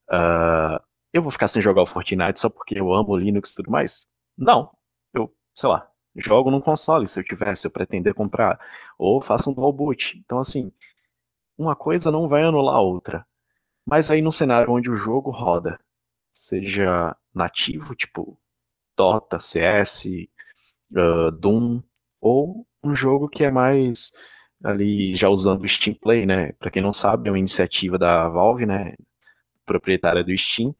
A: Uh, eu vou ficar sem jogar o Fortnite só porque eu amo Linux e tudo mais? Não. Eu, sei lá, jogo num console se eu tivesse, eu pretender comprar. Ou faço um dual boot. Então, assim, uma coisa não vai anular a outra. Mas aí no cenário onde o jogo roda, seja nativo, tipo Dota, CS, uh, Doom, ou um jogo que é mais ali já usando o Steam Play, né? Para quem não sabe, é uma iniciativa da Valve, né? Proprietária do Steam,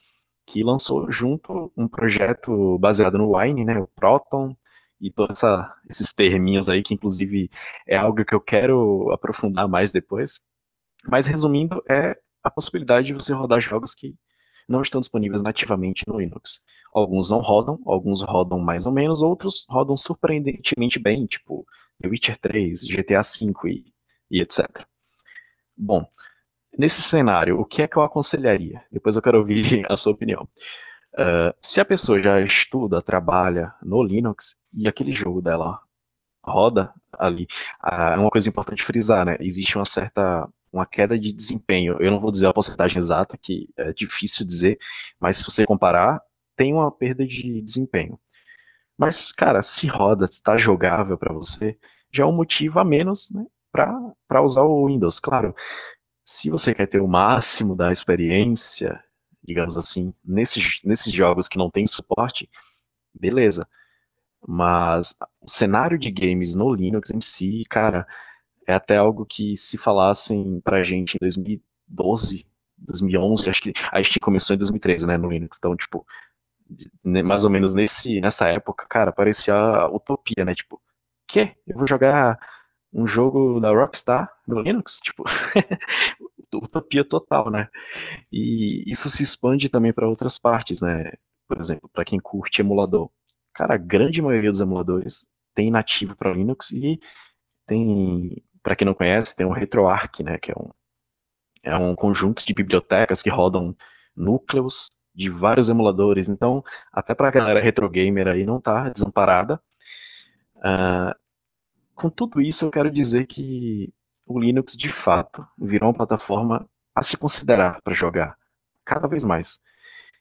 A: que lançou junto um projeto baseado no Wine, né? O Proton e todos esses terminhos aí que inclusive é algo que eu quero aprofundar mais depois. Mas resumindo, é a possibilidade de você rodar jogos que não estão disponíveis nativamente no Linux. Alguns não rodam, alguns rodam mais ou menos, outros rodam surpreendentemente bem, tipo The Witcher 3, GTA V e, e etc. Bom, nesse cenário, o que é que eu aconselharia? Depois eu quero ouvir a sua opinião. Uh, se a pessoa já estuda, trabalha no Linux e aquele jogo dela roda ali, uh, uma coisa importante frisar, né? Existe uma certa uma queda de desempenho. Eu não vou dizer a porcentagem exata, que é difícil dizer, mas se você comparar, tem uma perda de desempenho. Mas, cara, se roda, se está jogável para você, já é um motivo a menos né, para usar o Windows. Claro, se você quer ter o máximo da experiência, digamos assim, nesses, nesses jogos que não tem suporte, beleza. Mas o cenário de games no Linux em si, cara, é até algo que se falassem pra gente em 2012, 2011, acho que a gente começou em 2013, né, no Linux, então, tipo, mais ou menos nesse, nessa época, cara, parecia utopia, né, tipo, que? Eu vou jogar um jogo da Rockstar no Linux? Tipo, utopia total, né? E isso se expande também para outras partes, né? Por exemplo, para quem curte emulador. Cara, a grande maioria dos emuladores tem nativo para Linux e tem para quem não conhece, tem o RetroArch, né, que é um, é um conjunto de bibliotecas que rodam núcleos de vários emuladores. Então, até para a galera retro gamer aí não tá desamparada. Uh, com tudo isso, eu quero dizer que o Linux, de fato, virou uma plataforma a se considerar para jogar, cada vez mais.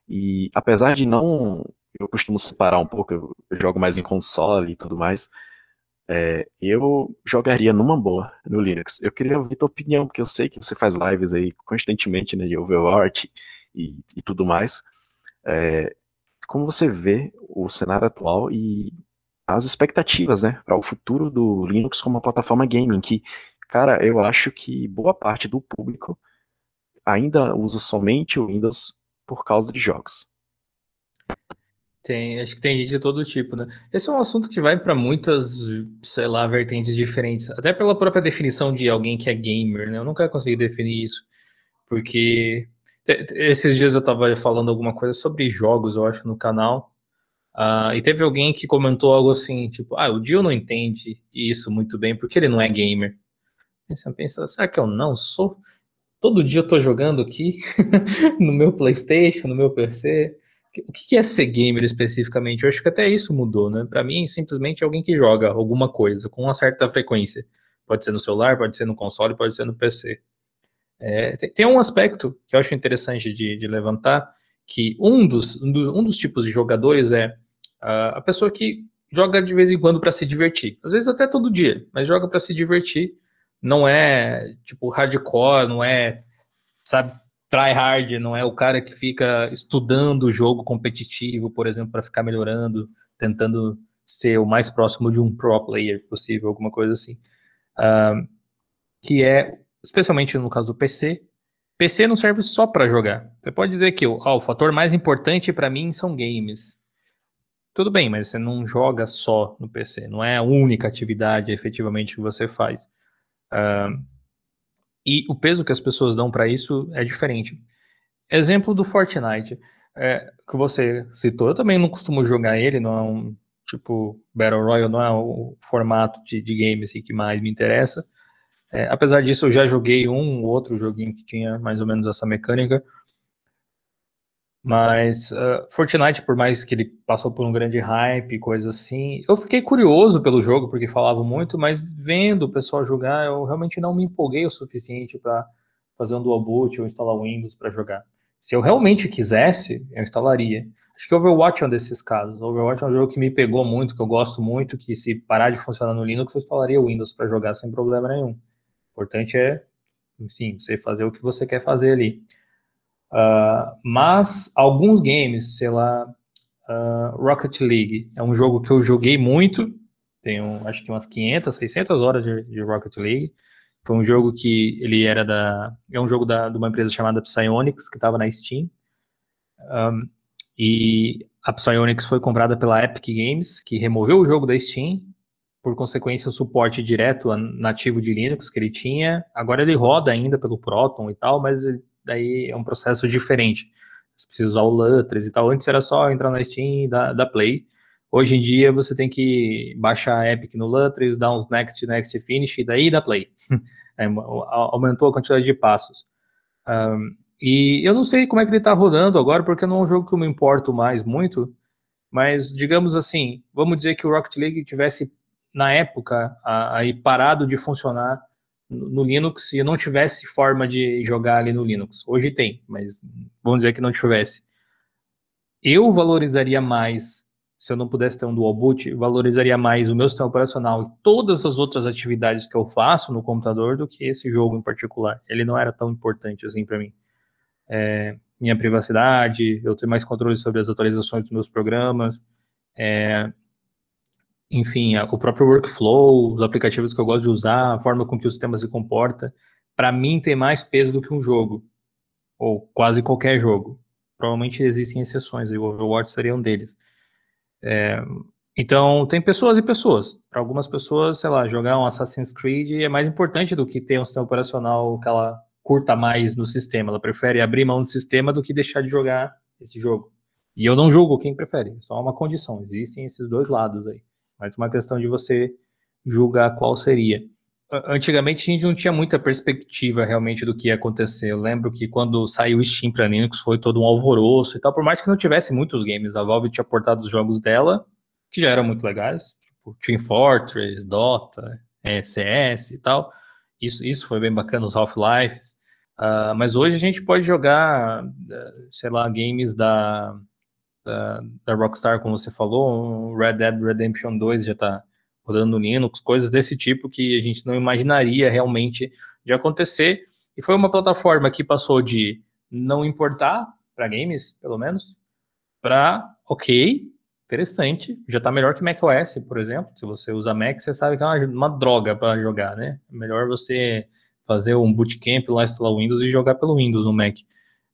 A: E apesar de não. Eu costumo separar um pouco, eu jogo mais em console e tudo mais. É, eu jogaria numa boa no Linux. Eu queria ouvir tua opinião, porque eu sei que você faz lives aí constantemente né, de Overwatch e, e tudo mais. É, como você vê o cenário atual e as expectativas né, para o futuro do Linux como uma plataforma gaming, que, cara, eu acho que boa parte do público ainda usa somente o Windows por causa de jogos.
B: Tem, acho que tem gente de todo tipo, né? Esse é um assunto que vai para muitas, sei lá, vertentes diferentes. Até pela própria definição de alguém que é gamer, né? Eu nunca consegui definir isso. Porque esses dias eu tava falando alguma coisa sobre jogos, eu acho, no canal. Uh, e teve alguém que comentou algo assim, tipo, ah, o Dio não entende isso muito bem porque ele não é gamer. Você pensa, será que eu não sou? Todo dia eu tô jogando aqui no meu PlayStation, no meu PC o que é ser gamer especificamente? Eu acho que até isso mudou, né? Para mim, simplesmente é alguém que joga alguma coisa com uma certa frequência. Pode ser no celular, pode ser no console, pode ser no PC. É, tem, tem, um aspecto que eu acho interessante de, de levantar, que um dos, um, do, dos tipos de jogadores é a, a pessoa que joga de vez em quando para se divertir. Às vezes até todo dia, mas joga para se divertir. Não é tipo hardcore, não é, sabe, tryhard, não é o cara que fica estudando o jogo competitivo, por exemplo, para ficar melhorando, tentando ser o mais próximo de um pro player possível, alguma coisa assim. Uh, que é, especialmente no caso do PC, PC não serve só para jogar. Você pode dizer que oh, o fator mais importante para mim são games. Tudo bem, mas você não joga só no PC, não é a única atividade efetivamente que você faz. Uh, e o peso que as pessoas dão para isso é diferente. Exemplo do Fortnite, é, que você citou, eu também não costumo jogar ele, não é um tipo Battle Royale, não é o formato de, de game assim, que mais me interessa. É, apesar disso, eu já joguei um outro joguinho que tinha mais ou menos essa mecânica. Mas uh, Fortnite, por mais que ele passou por um grande hype, coisa assim, eu fiquei curioso pelo jogo, porque falavam muito, mas vendo o pessoal jogar, eu realmente não me empolguei o suficiente para fazer um dual boot ou instalar Windows para jogar. Se eu realmente quisesse, eu instalaria. Acho que Overwatch é um desses casos. Overwatch é um jogo que me pegou muito, que eu gosto muito, que se parar de funcionar no Linux, eu instalaria o Windows para jogar sem problema nenhum. O importante é, sim, você fazer o que você quer fazer ali. Uh, mas alguns games, sei lá, uh, Rocket League é um jogo que eu joguei muito, tenho acho que umas 500, 600 horas de, de Rocket League. Foi um jogo que ele era da. É um jogo da, de uma empresa chamada Psyonix, que estava na Steam. Um, e a Psyonix foi comprada pela Epic Games, que removeu o jogo da Steam. Por consequência, o suporte direto nativo de Linux que ele tinha. Agora ele roda ainda pelo Proton e tal, mas daí é um processo diferente. Você precisa usar o Lutris e tal. Antes era só entrar na Steam e dar, dar play. Hoje em dia você tem que baixar a Epic no Lutris, dar uns next, next, finish e daí dá play. é, aumentou a quantidade de passos. Um, e eu não sei como é que ele está rodando agora, porque não é um jogo que eu me importo mais muito. Mas, digamos assim, vamos dizer que o Rocket League tivesse, na época, aí parado de funcionar no Linux e não tivesse forma de jogar ali no Linux. Hoje tem, mas vamos dizer que não tivesse. Eu valorizaria mais se eu não pudesse ter um dual boot, valorizaria mais o meu sistema operacional e todas as outras atividades que eu faço no computador do que esse jogo em particular. Ele não era tão importante assim para mim. É, minha privacidade, eu ter mais controle sobre as atualizações dos meus programas, é, enfim, o próprio workflow, os aplicativos que eu gosto de usar, a forma com que o sistema se comporta, para mim tem mais peso do que um jogo, ou quase qualquer jogo. Provavelmente existem exceções, e o Overwatch seria um deles. É, então, tem pessoas e pessoas. Para algumas pessoas, sei lá, jogar um Assassin's Creed é mais importante do que ter um sistema operacional que ela curta mais no sistema. Ela prefere abrir mão do sistema do que deixar de jogar esse jogo. E eu não julgo quem prefere, é só uma condição. Existem esses dois lados aí. Mas uma questão de você julgar qual seria. Antigamente a gente não tinha muita perspectiva realmente do que ia acontecer. Eu lembro que quando saiu o Steam para Linux foi todo um alvoroço e tal, por mais que não tivesse muitos games, a Valve tinha portado os jogos dela, que já eram muito legais, tipo Team Fortress, Dota, CS e tal. Isso, isso foi bem bacana, os Half-Lives. Uh, mas hoje a gente pode jogar, sei lá, games da, da, da Rockstar, como você falou, Red Dead Redemption 2 já está rodando no Linux, coisas desse tipo que a gente não imaginaria realmente de acontecer. E foi uma plataforma que passou de não importar para games, pelo menos, para ok, interessante, já está melhor que macOS, por exemplo. Se você usa Mac, você sabe que é uma, uma droga para jogar, né? Melhor você fazer um bootcamp lá, instalar o Windows e jogar pelo Windows no Mac.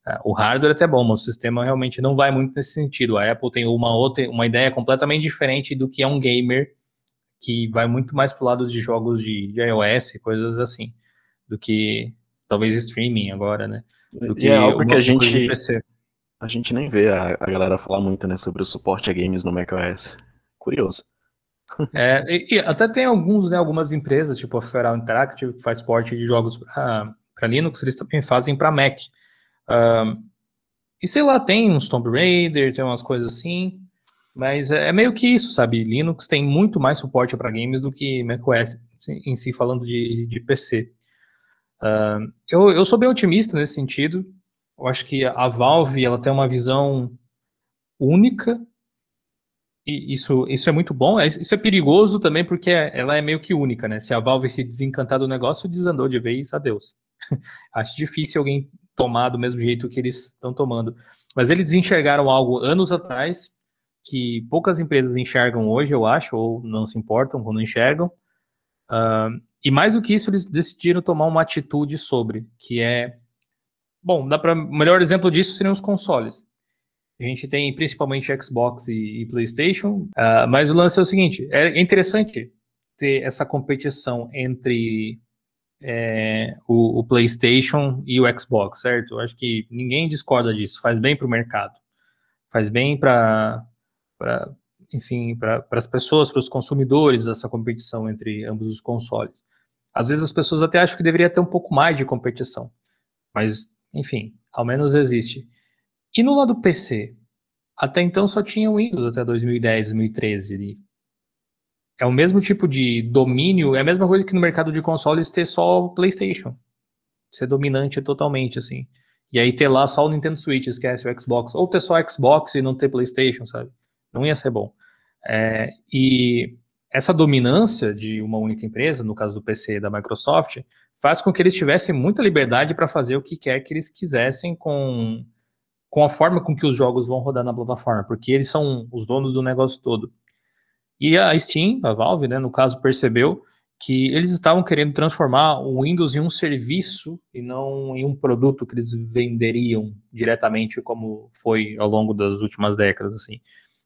B: É, o hardware é até bom, mas o sistema realmente não vai muito nesse sentido. A Apple tem uma outra, uma ideia completamente diferente do que é um gamer que vai muito mais para o lado de jogos de, de iOS, coisas assim, do que talvez streaming agora, né? Do
A: que é algo que a gente a gente nem vê a, a, galera falar muito, né, sobre o suporte a games no macOS. Curioso.
B: É, e, e, até tem alguns, né, algumas empresas, tipo a Feral Interactive, que faz suporte de jogos para Linux, eles também fazem para Mac. E sei lá, tem uns Tomb Raider, tem umas coisas assim, mas é, é meio que isso, sabe? Linux tem muito mais suporte para games do que macOS em si, falando de, de PC. Uh, eu, eu sou bem otimista nesse sentido. Eu acho que a Valve ela tem uma visão única e isso, isso é muito bom. É, isso é perigoso também porque ela é meio que única, né? Se a Valve se desencantar do negócio, desandou de vez, adeus. acho difícil alguém tomar do mesmo jeito que eles estão tomando. Mas eles enxergaram algo anos atrás que poucas empresas enxergam hoje, eu acho, ou não se importam quando enxergam. Uh, e mais do que isso, eles decidiram tomar uma atitude sobre, que é, bom, dá para melhor exemplo disso seriam os consoles. A gente tem principalmente Xbox e, e PlayStation, uh, mas o lance é o seguinte: é interessante ter essa competição entre é, o, o, PlayStation e o Xbox, certo? Eu acho que ninguém discorda disso. Faz bem para o mercado, faz bem para enfim, para as pessoas, para os consumidores dessa competição entre ambos os consoles. Às vezes as pessoas até acham que deveria ter um pouco mais de competição, mas enfim, ao menos existe. E no lado PC, até então só tinha o Windows até 2010, 2013 ali. É o mesmo tipo de domínio, é a mesma coisa que no mercado de consoles ter só o PlayStation. Ser dominante totalmente, assim. E aí ter lá só o Nintendo Switch, esquece o Xbox. Ou ter só Xbox e não ter PlayStation, sabe? Não ia ser bom. É, e essa dominância de uma única empresa, no caso do PC da Microsoft, faz com que eles tivessem muita liberdade para fazer o que quer que eles quisessem com, com a forma com que os jogos vão rodar na plataforma, porque eles são os donos do negócio todo. E a Steam, a Valve, né, no caso, percebeu que eles estavam querendo transformar o Windows em um serviço e não em um produto que eles venderiam diretamente, como foi ao longo das últimas décadas, assim.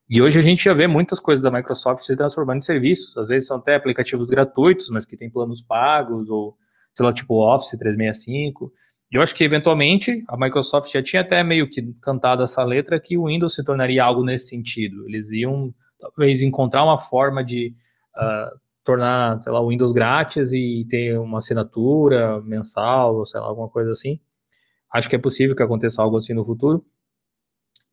B: E hoje a gente já vê muitas coisas da Microsoft se transformando em serviços. Às vezes são até aplicativos gratuitos, mas que têm planos pagos, ou, sei lá, tipo Office 365. E eu acho que, eventualmente, a Microsoft já tinha até meio que cantado essa letra que o Windows se tornaria algo nesse sentido. Eles iam, talvez, encontrar uma forma de uh, tornar, sei lá, o Windows grátis e ter uma assinatura mensal, ou sei lá, alguma coisa assim. Acho que é possível que aconteça algo assim no futuro.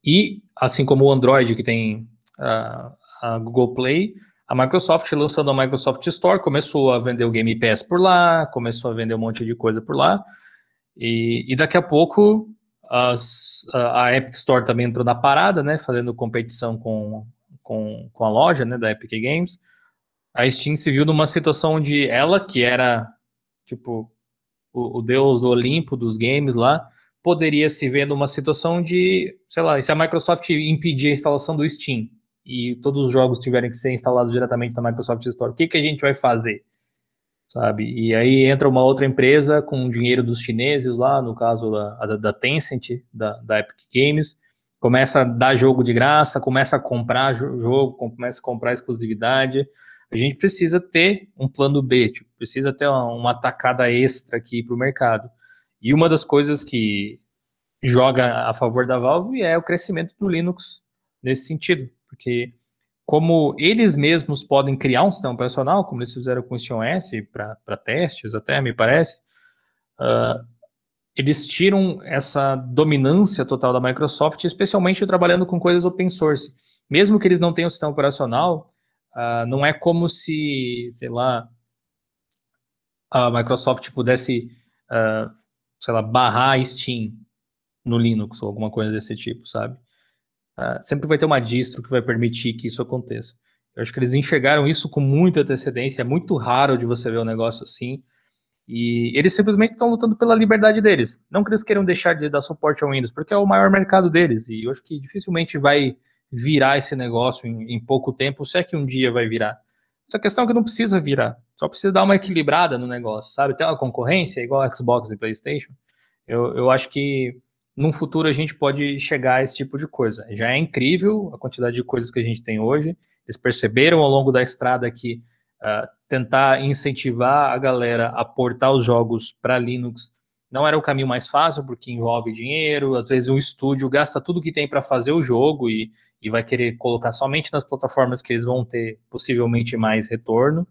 B: E, assim como o Android, que tem a, a Google Play, a Microsoft, lançando a Microsoft Store, começou a vender o Game Pass por lá, começou a vender um monte de coisa por lá. E, e daqui a pouco as, a, a, Epic Store também entrou na parada, né, fazendo competição com, com, com a loja né, da Epic Games. A Steam se viu numa situação onde ela, que era tipo o, o deus do Olimpo dos games lá, poderia se ver numa situação de, sei lá, se a Microsoft impedir a instalação do Steam e todos os jogos tiverem que ser instalados diretamente na Microsoft Store, o que, que a gente vai fazer? Sabe? E aí entra uma outra empresa com dinheiro dos chineses lá, no caso da, da Tencent, da, da Epic Games, começa a dar jogo de graça, começa a comprar jogo, começa a comprar exclusividade. A gente precisa ter um plano B, tipo, precisa ter uma, uma tacada extra aqui para o mercado. E uma das coisas que joga a favor da Valve é o crescimento do Linux nesse sentido, porque como eles mesmos podem criar um sistema operacional, como eles fizeram com o SteamOS para testes até, me parece, uh, eles tiram essa dominância total da Microsoft, especialmente trabalhando com coisas open source. Mesmo que eles não tenham sistema operacional, uh, não é como se, sei lá, a Microsoft pudesse uh, sei lá, barrar Steam no Linux ou alguma coisa desse tipo, sabe? Uh, sempre vai ter uma distro que vai permitir que isso aconteça. Eu acho que eles enxergaram isso com muita antecedência, é muito raro de você ver um negócio assim. E eles simplesmente estão lutando pela liberdade deles. Não que eles queiram deixar de dar suporte ao Windows, porque é o maior mercado deles. E eu acho que dificilmente vai virar esse negócio em, em pouco tempo, se é que um dia vai virar. Essa questão é que não precisa virar, só precisa dar uma equilibrada no negócio, sabe? Tem uma concorrência igual Xbox e PlayStation. Eu, eu acho que num futuro a gente pode chegar a esse tipo de coisa. Já é incrível a quantidade de coisas que a gente tem hoje. Eles perceberam ao longo da estrada que uh, tentar incentivar a galera a portar os jogos para Linux não era o caminho mais fácil, porque envolve dinheiro, às vezes o estúdio gasta tudo que tem para fazer o jogo e, e vai querer colocar somente nas plataformas que eles vão ter possivelmente mais retorno.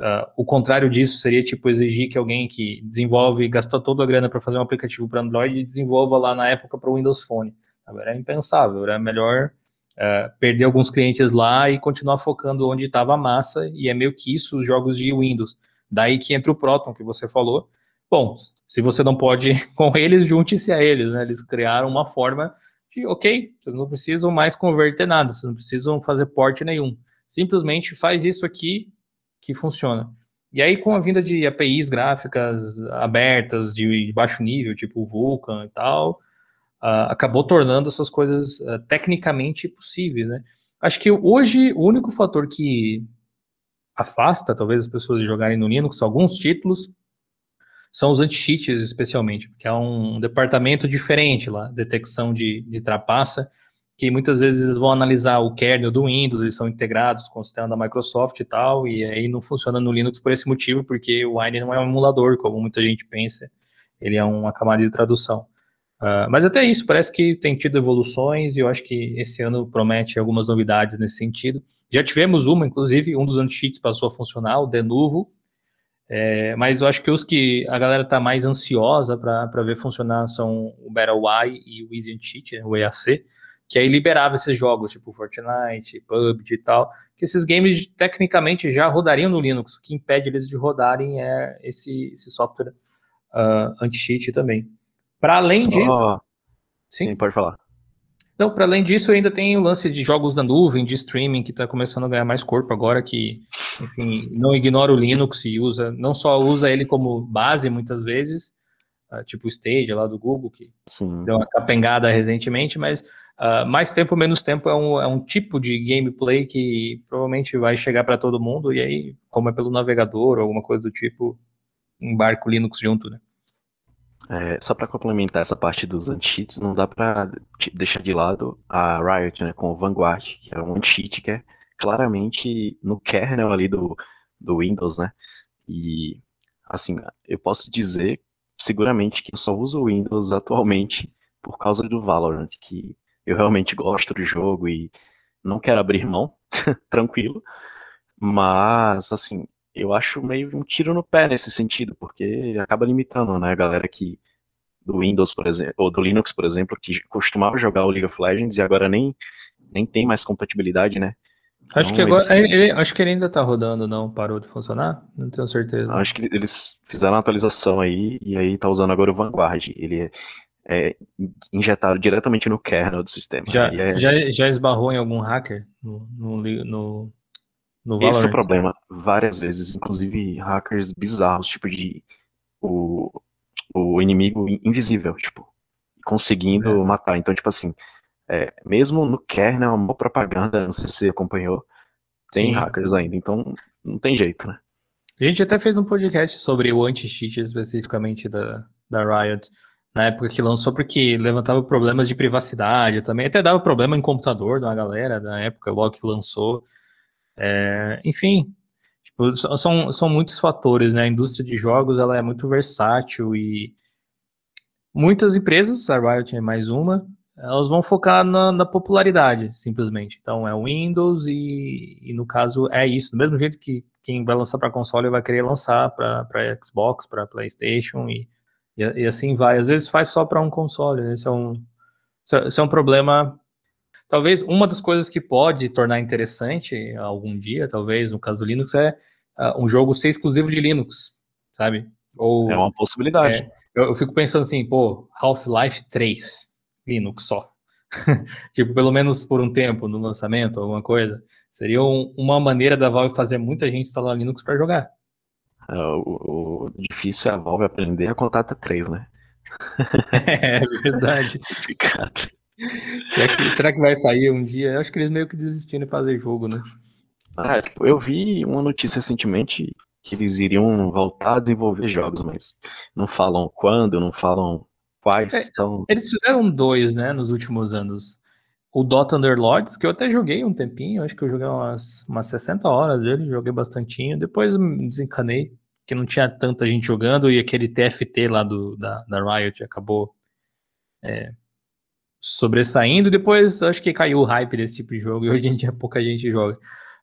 B: Uh, o contrário disso seria tipo exigir que alguém que desenvolve, gastou toda a grana para fazer um aplicativo para Android desenvolva lá na época para o Windows Phone. Era impensável, era melhor uh, perder alguns clientes lá e continuar focando onde estava a massa, e é meio que isso os jogos de Windows. Daí que entra o Proton, que você falou, Bom, se você não pode com eles, junte-se a eles, né? Eles criaram uma forma de, ok, vocês não precisam mais converter nada, vocês não precisam fazer porte nenhum. Simplesmente faz isso aqui que funciona. E aí, com a vinda de APIs gráficas abertas, de baixo nível, tipo Vulkan e tal, uh, acabou tornando essas coisas uh, tecnicamente possíveis, né? Acho que hoje o único fator que afasta, talvez, as pessoas de jogarem no Linux, alguns títulos, são os anti-cheats, especialmente, que é um departamento diferente lá, detecção de, de trapaça, que muitas vezes eles vão analisar o kernel do Windows, eles são integrados com o sistema da Microsoft e tal, e aí não funciona no Linux por esse motivo, porque o Wine não é um emulador, como muita gente pensa, ele é uma camada de tradução. Uh, mas até isso, parece que tem tido evoluções, e eu acho que esse ano promete algumas novidades nesse sentido. Já tivemos uma, inclusive, um dos anti-cheats passou a funcionar, o Denuvo, é, mas eu acho que os que a galera tá mais ansiosa para ver funcionar são o Battle Y e o Easy Cheat, o EAC, que aí liberava esses jogos, tipo Fortnite, PUBG e tal, que esses games tecnicamente já rodariam no Linux. O que impede eles de rodarem é esse, esse software uh, anti-cheat também. Para além Só...
A: disso. Sim? Sim, pode falar.
B: Não, para além disso, ainda tem o lance de jogos da nuvem, de streaming, que está começando a ganhar mais corpo agora, que, enfim, não ignora o Linux e usa, não só usa ele como base muitas vezes, uh, tipo o Stage lá do Google, que Sim. deu uma capengada recentemente, mas uh, mais tempo, menos tempo é um, é um tipo de gameplay que provavelmente vai chegar para todo mundo, e aí, como é pelo navegador ou alguma coisa do tipo, embarca o Linux junto, né?
A: É, só para complementar essa parte dos anti-cheats, não dá para deixar de lado a Riot né, com o Vanguard, que é um anti-cheat que é claramente no kernel ali do, do Windows, né? E, assim, eu posso dizer seguramente que eu só uso o Windows atualmente por causa do Valorant, que eu realmente gosto do jogo e não quero abrir mão, tranquilo. Mas, assim, eu acho meio um tiro no pé nesse sentido, porque acaba limitando, né, a galera que do Windows, por exemplo, ou do Linux, por exemplo, que costumava jogar o League of Legends e agora nem, nem tem mais compatibilidade, né?
B: Acho então, que agora, ele, acho que ele ainda tá rodando, não parou de funcionar? Não tenho certeza.
A: Acho que eles fizeram uma atualização aí e aí tá usando agora o Vanguard. Ele é, é injetado diretamente no kernel do sistema.
B: Já,
A: é...
B: já, já esbarrou em algum hacker no, no, no
A: no Valorant. Esse é o problema. Várias vezes, inclusive hackers bizarros, tipo de o, o inimigo invisível, tipo, conseguindo é. matar. Então, tipo assim, é, mesmo no kernel, uma propaganda, não sei se você acompanhou, tem Sim. hackers ainda, então não tem jeito, né?
B: A gente até fez um podcast sobre o anti-cheat especificamente da, da Riot, na época que lançou, porque levantava problemas de privacidade também, até dava problema em computador da galera, na época logo que lançou. É, enfim, tipo, são, são muitos fatores, né? A indústria de jogos ela é muito versátil e muitas empresas, a Riot é mais uma, elas vão focar na, na popularidade, simplesmente. Então é Windows e, e, no caso é isso. Do mesmo jeito que quem vai lançar para console vai querer lançar para Xbox, para PlayStation e, e, e, assim vai. Às vezes faz só para um console. Esse é um, esse é um problema Talvez uma das coisas que pode tornar interessante algum dia, talvez no caso do Linux, é uh, um jogo ser exclusivo de Linux, sabe?
A: Ou, é uma possibilidade. É,
B: eu, eu, fico pensando assim, pô, Half-Life 3, Linux só. tipo, pelo menos por um tempo no lançamento, alguma coisa. Seria um, uma maneira da Valve fazer muita gente instalar Linux para jogar.
A: É, o, o, difícil é a Valve aprender a contar até 3, né?
B: é verdade. será, que, será que vai sair um dia? Eu acho que eles meio que desistiram de fazer jogo, né?
A: Ah, tipo, eu vi uma notícia recentemente que eles iriam voltar a desenvolver jogos, mas não falam quando, não falam quais. É, então...
B: Eles fizeram dois, né, nos últimos anos. O Dota Underlords, que eu até joguei um tempinho, acho que eu joguei umas, umas 60 horas dele, joguei bastantinho. Depois me desencanei, que não tinha tanta gente jogando, e aquele TFT lá do, da, da Riot acabou é, sobressaindo. Depois acho que caiu o hype desse tipo de jogo e hoje em dia pouca gente joga.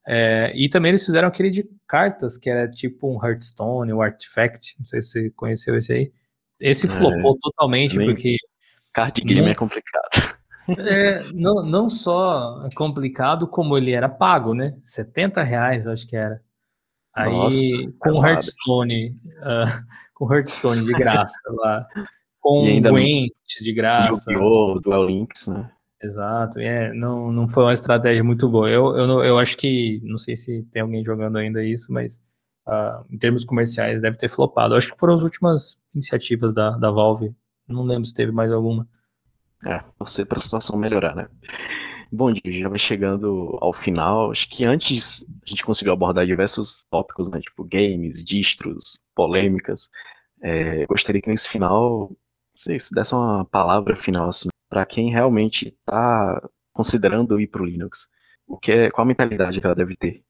B: É, e também eles fizeram aquele de cartas, que era tipo um Hearthstone, um Artifact, não sei se você conheceu esse aí. Esse é, flopou totalmente, porque.
A: Card game não, é complicado.
B: É, não, não só complicado, como ele era pago, né? 70 reais, eu acho que era. Aí, Nossa, com Hearthstone, uh, com Hearthstone de graça lá com e Gwent de graça.
A: Yu-Gi-Oh! Duel Links, né?
B: Exato, é, não, não foi uma estratégia muito boa. Eu, eu, eu acho que, não sei se tem alguém jogando ainda isso, mas uh, em termos comerciais deve ter flopado. Eu acho que foram as últimas iniciativas da, da Valve. Não lembro se teve mais alguma.
A: É, você para a situação melhorar, né? Bom, dia, já vai chegando ao final. Acho que antes a gente conseguiu abordar diversos tópicos, né? Tipo games, distros, polêmicas. É, gostaria que nesse final se, se desse uma palavra final, assim, para quem realmente está considerando ir para o Linux, o que é, qual a mentalidade que ela deve ter?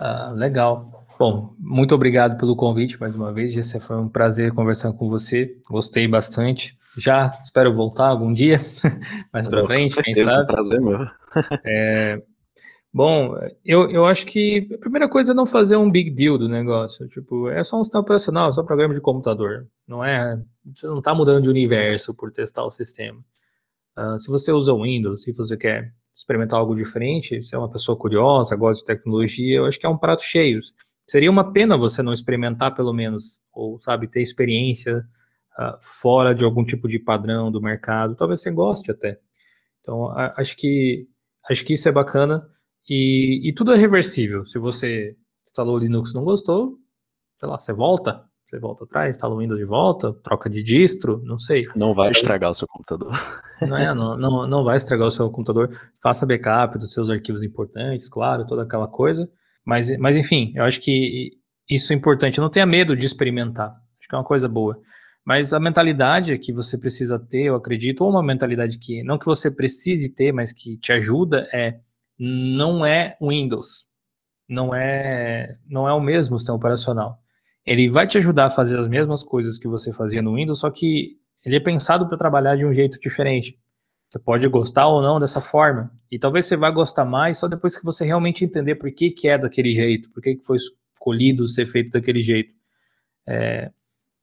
B: Ah, legal. Bom, muito obrigado pelo convite mais uma vez, Jesse. Foi um prazer conversar com você. Gostei bastante. Já espero voltar algum dia, mais para frente, quem sabe. É um prazer meu. é, Bom, eu, eu acho que a primeira coisa é não fazer um big deal do negócio. Tipo, é só um sistema operacional, é só um programa de computador. Não é. Você não está mudando de universo por testar o sistema. Uh, se você usa o Windows, se você quer experimentar algo diferente, se é uma pessoa curiosa, gosta de tecnologia, eu acho que é um prato cheio. Seria uma pena você não experimentar, pelo menos, ou, sabe, ter experiência uh, fora de algum tipo de padrão do mercado. Talvez você goste até. Então, acho que acho que isso é bacana e, e tudo é reversível. Se você instalou o Linux e não gostou, sei lá, você volta, você volta atrás, instala o Windows de volta, troca de distro, não sei.
A: Não vai estragar o seu computador.
B: Não, é, não, não, não vai estragar o seu computador. Faça backup dos seus arquivos importantes, claro, toda aquela coisa. Mas, mas enfim, eu acho que isso é importante. Não tenha medo de experimentar. Acho que é uma coisa boa. Mas a mentalidade que você precisa ter, eu acredito, ou uma mentalidade que não que você precise ter, mas que te ajuda é não é Windows, não é não é o mesmo sistema operacional. Ele vai te ajudar a fazer as mesmas coisas que você fazia no Windows, só que ele é pensado para trabalhar de um jeito diferente. Você pode gostar ou não dessa forma, e talvez você vá gostar mais só depois que você realmente entender por que, que é daquele jeito, por que, que foi escolhido ser feito daquele jeito. É,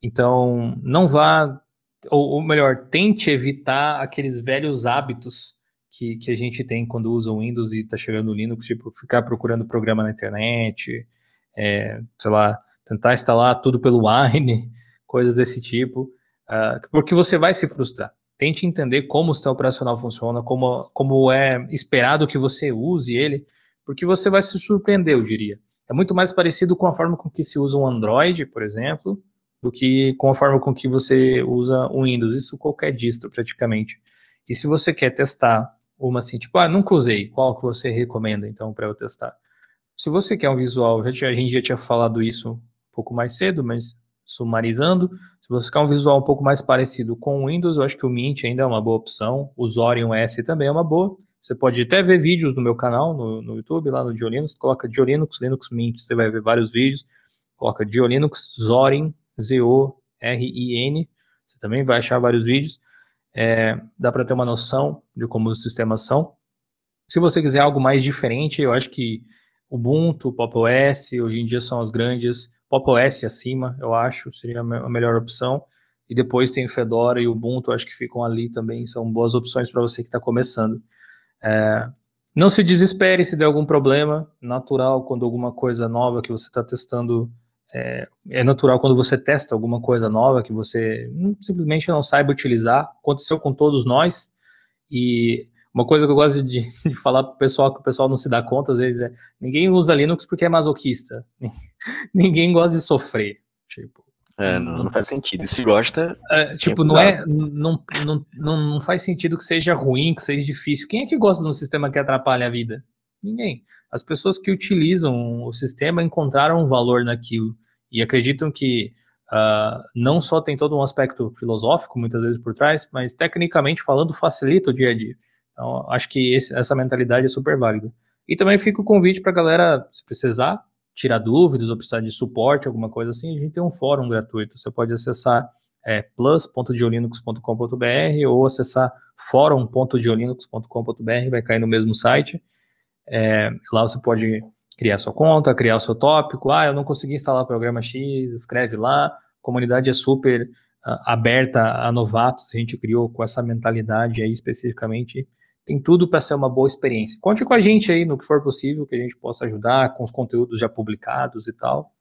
B: então, não vá, ou, ou, melhor, tente evitar aqueles velhos hábitos que, que a gente tem quando usa o Windows e está chegando o Linux, tipo, ficar procurando programa na internet, é, sei lá, tentar instalar tudo pelo Wine, coisas desse tipo, uh, porque você vai se frustrar. Tente entender como o sistema operacional funciona, como, como é esperado que você use ele, porque você vai se surpreender, eu diria. É muito mais parecido com a forma com que se usa um Android, por exemplo, do que com a forma com que você usa o Windows. Isso qualquer distro, praticamente. E se você quer testar uma assim, tipo, ah, nunca usei, qual que você recomenda, então, para eu testar? Se você quer um visual, já, a gente já tinha falado isso um pouco mais cedo, mas sumarizando, se você quer um visual um pouco mais parecido com o Windows, eu acho que o Mint ainda é uma boa opção, o Zorion S também é uma boa. Você pode até ver vídeos no meu canal, no, no YouTube, lá no Diolinux, coloca Diolinux, Linux Mint, você vai ver vários vídeos, coloca Diolinux, Zorin, Z-O-R-I-N. Você também vai achar vários vídeos. É, dá para ter uma noção de como os sistemas são. Se você quiser algo mais diferente, eu acho que Ubuntu, Pop OS, hoje em dia são as grandes. Pop OS acima, eu acho, seria a melhor opção. E depois tem o Fedora e o Ubuntu, acho que ficam ali também, são boas opções para você que está começando. É, não se desespere se der algum problema, natural quando alguma coisa nova que você está testando é, é, natural quando você testa alguma coisa nova que você simplesmente não saiba utilizar. Aconteceu com todos nós. E uma coisa que eu gosto de, de falar para o pessoal, que o pessoal não se dá conta às vezes, é ninguém usa Linux porque é masoquista. ninguém gosta de sofrer. Tipo,
A: é, não, não, faz sentido. E se gosta.
B: É, tipo, não é. Não, não, não, não faz sentido que seja ruim, que seja difícil. Quem é que gosta de um sistema que atrapalha a vida? Ninguém. As pessoas que utilizam o sistema encontraram um valor naquilo e acreditam que uh, não só tem todo um aspecto filosófico, muitas vezes por trás, mas tecnicamente falando, facilita o dia a dia. Então, acho que esse, essa mentalidade é super válida. E também fica o convite para a galera, se precisar, tirar dúvidas ou precisar de suporte, alguma coisa assim, a gente tem um fórum gratuito. Você pode acessar é, plus.diolinux.com.br ou acessar fórum.diolinux.com.br, vai cair no mesmo site. É, lá você pode criar sua conta, criar seu tópico. Ah, eu não consegui instalar o programa X, escreve lá. A comunidade é super uh, aberta a novatos, a gente criou com essa mentalidade aí especificamente. Tem tudo para ser uma boa experiência. Conte com a gente aí no que for possível, que a gente possa ajudar com os conteúdos já publicados e tal.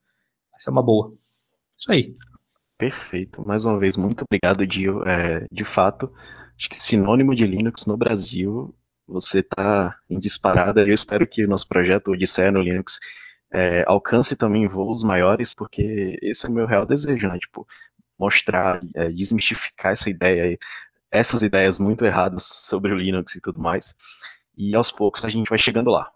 B: Vai ser uma boa. Isso aí.
A: Perfeito. Mais uma vez, muito obrigado, Dio. É, de fato, acho que sinônimo de Linux no Brasil você está em disparada. Eu espero que o nosso projeto Odisseia no Linux é, alcance também voos maiores, porque esse é o meu real desejo, né? Tipo, mostrar, é, desmistificar essa ideia, essas ideias muito erradas sobre o Linux e tudo mais. E aos poucos a gente vai chegando lá.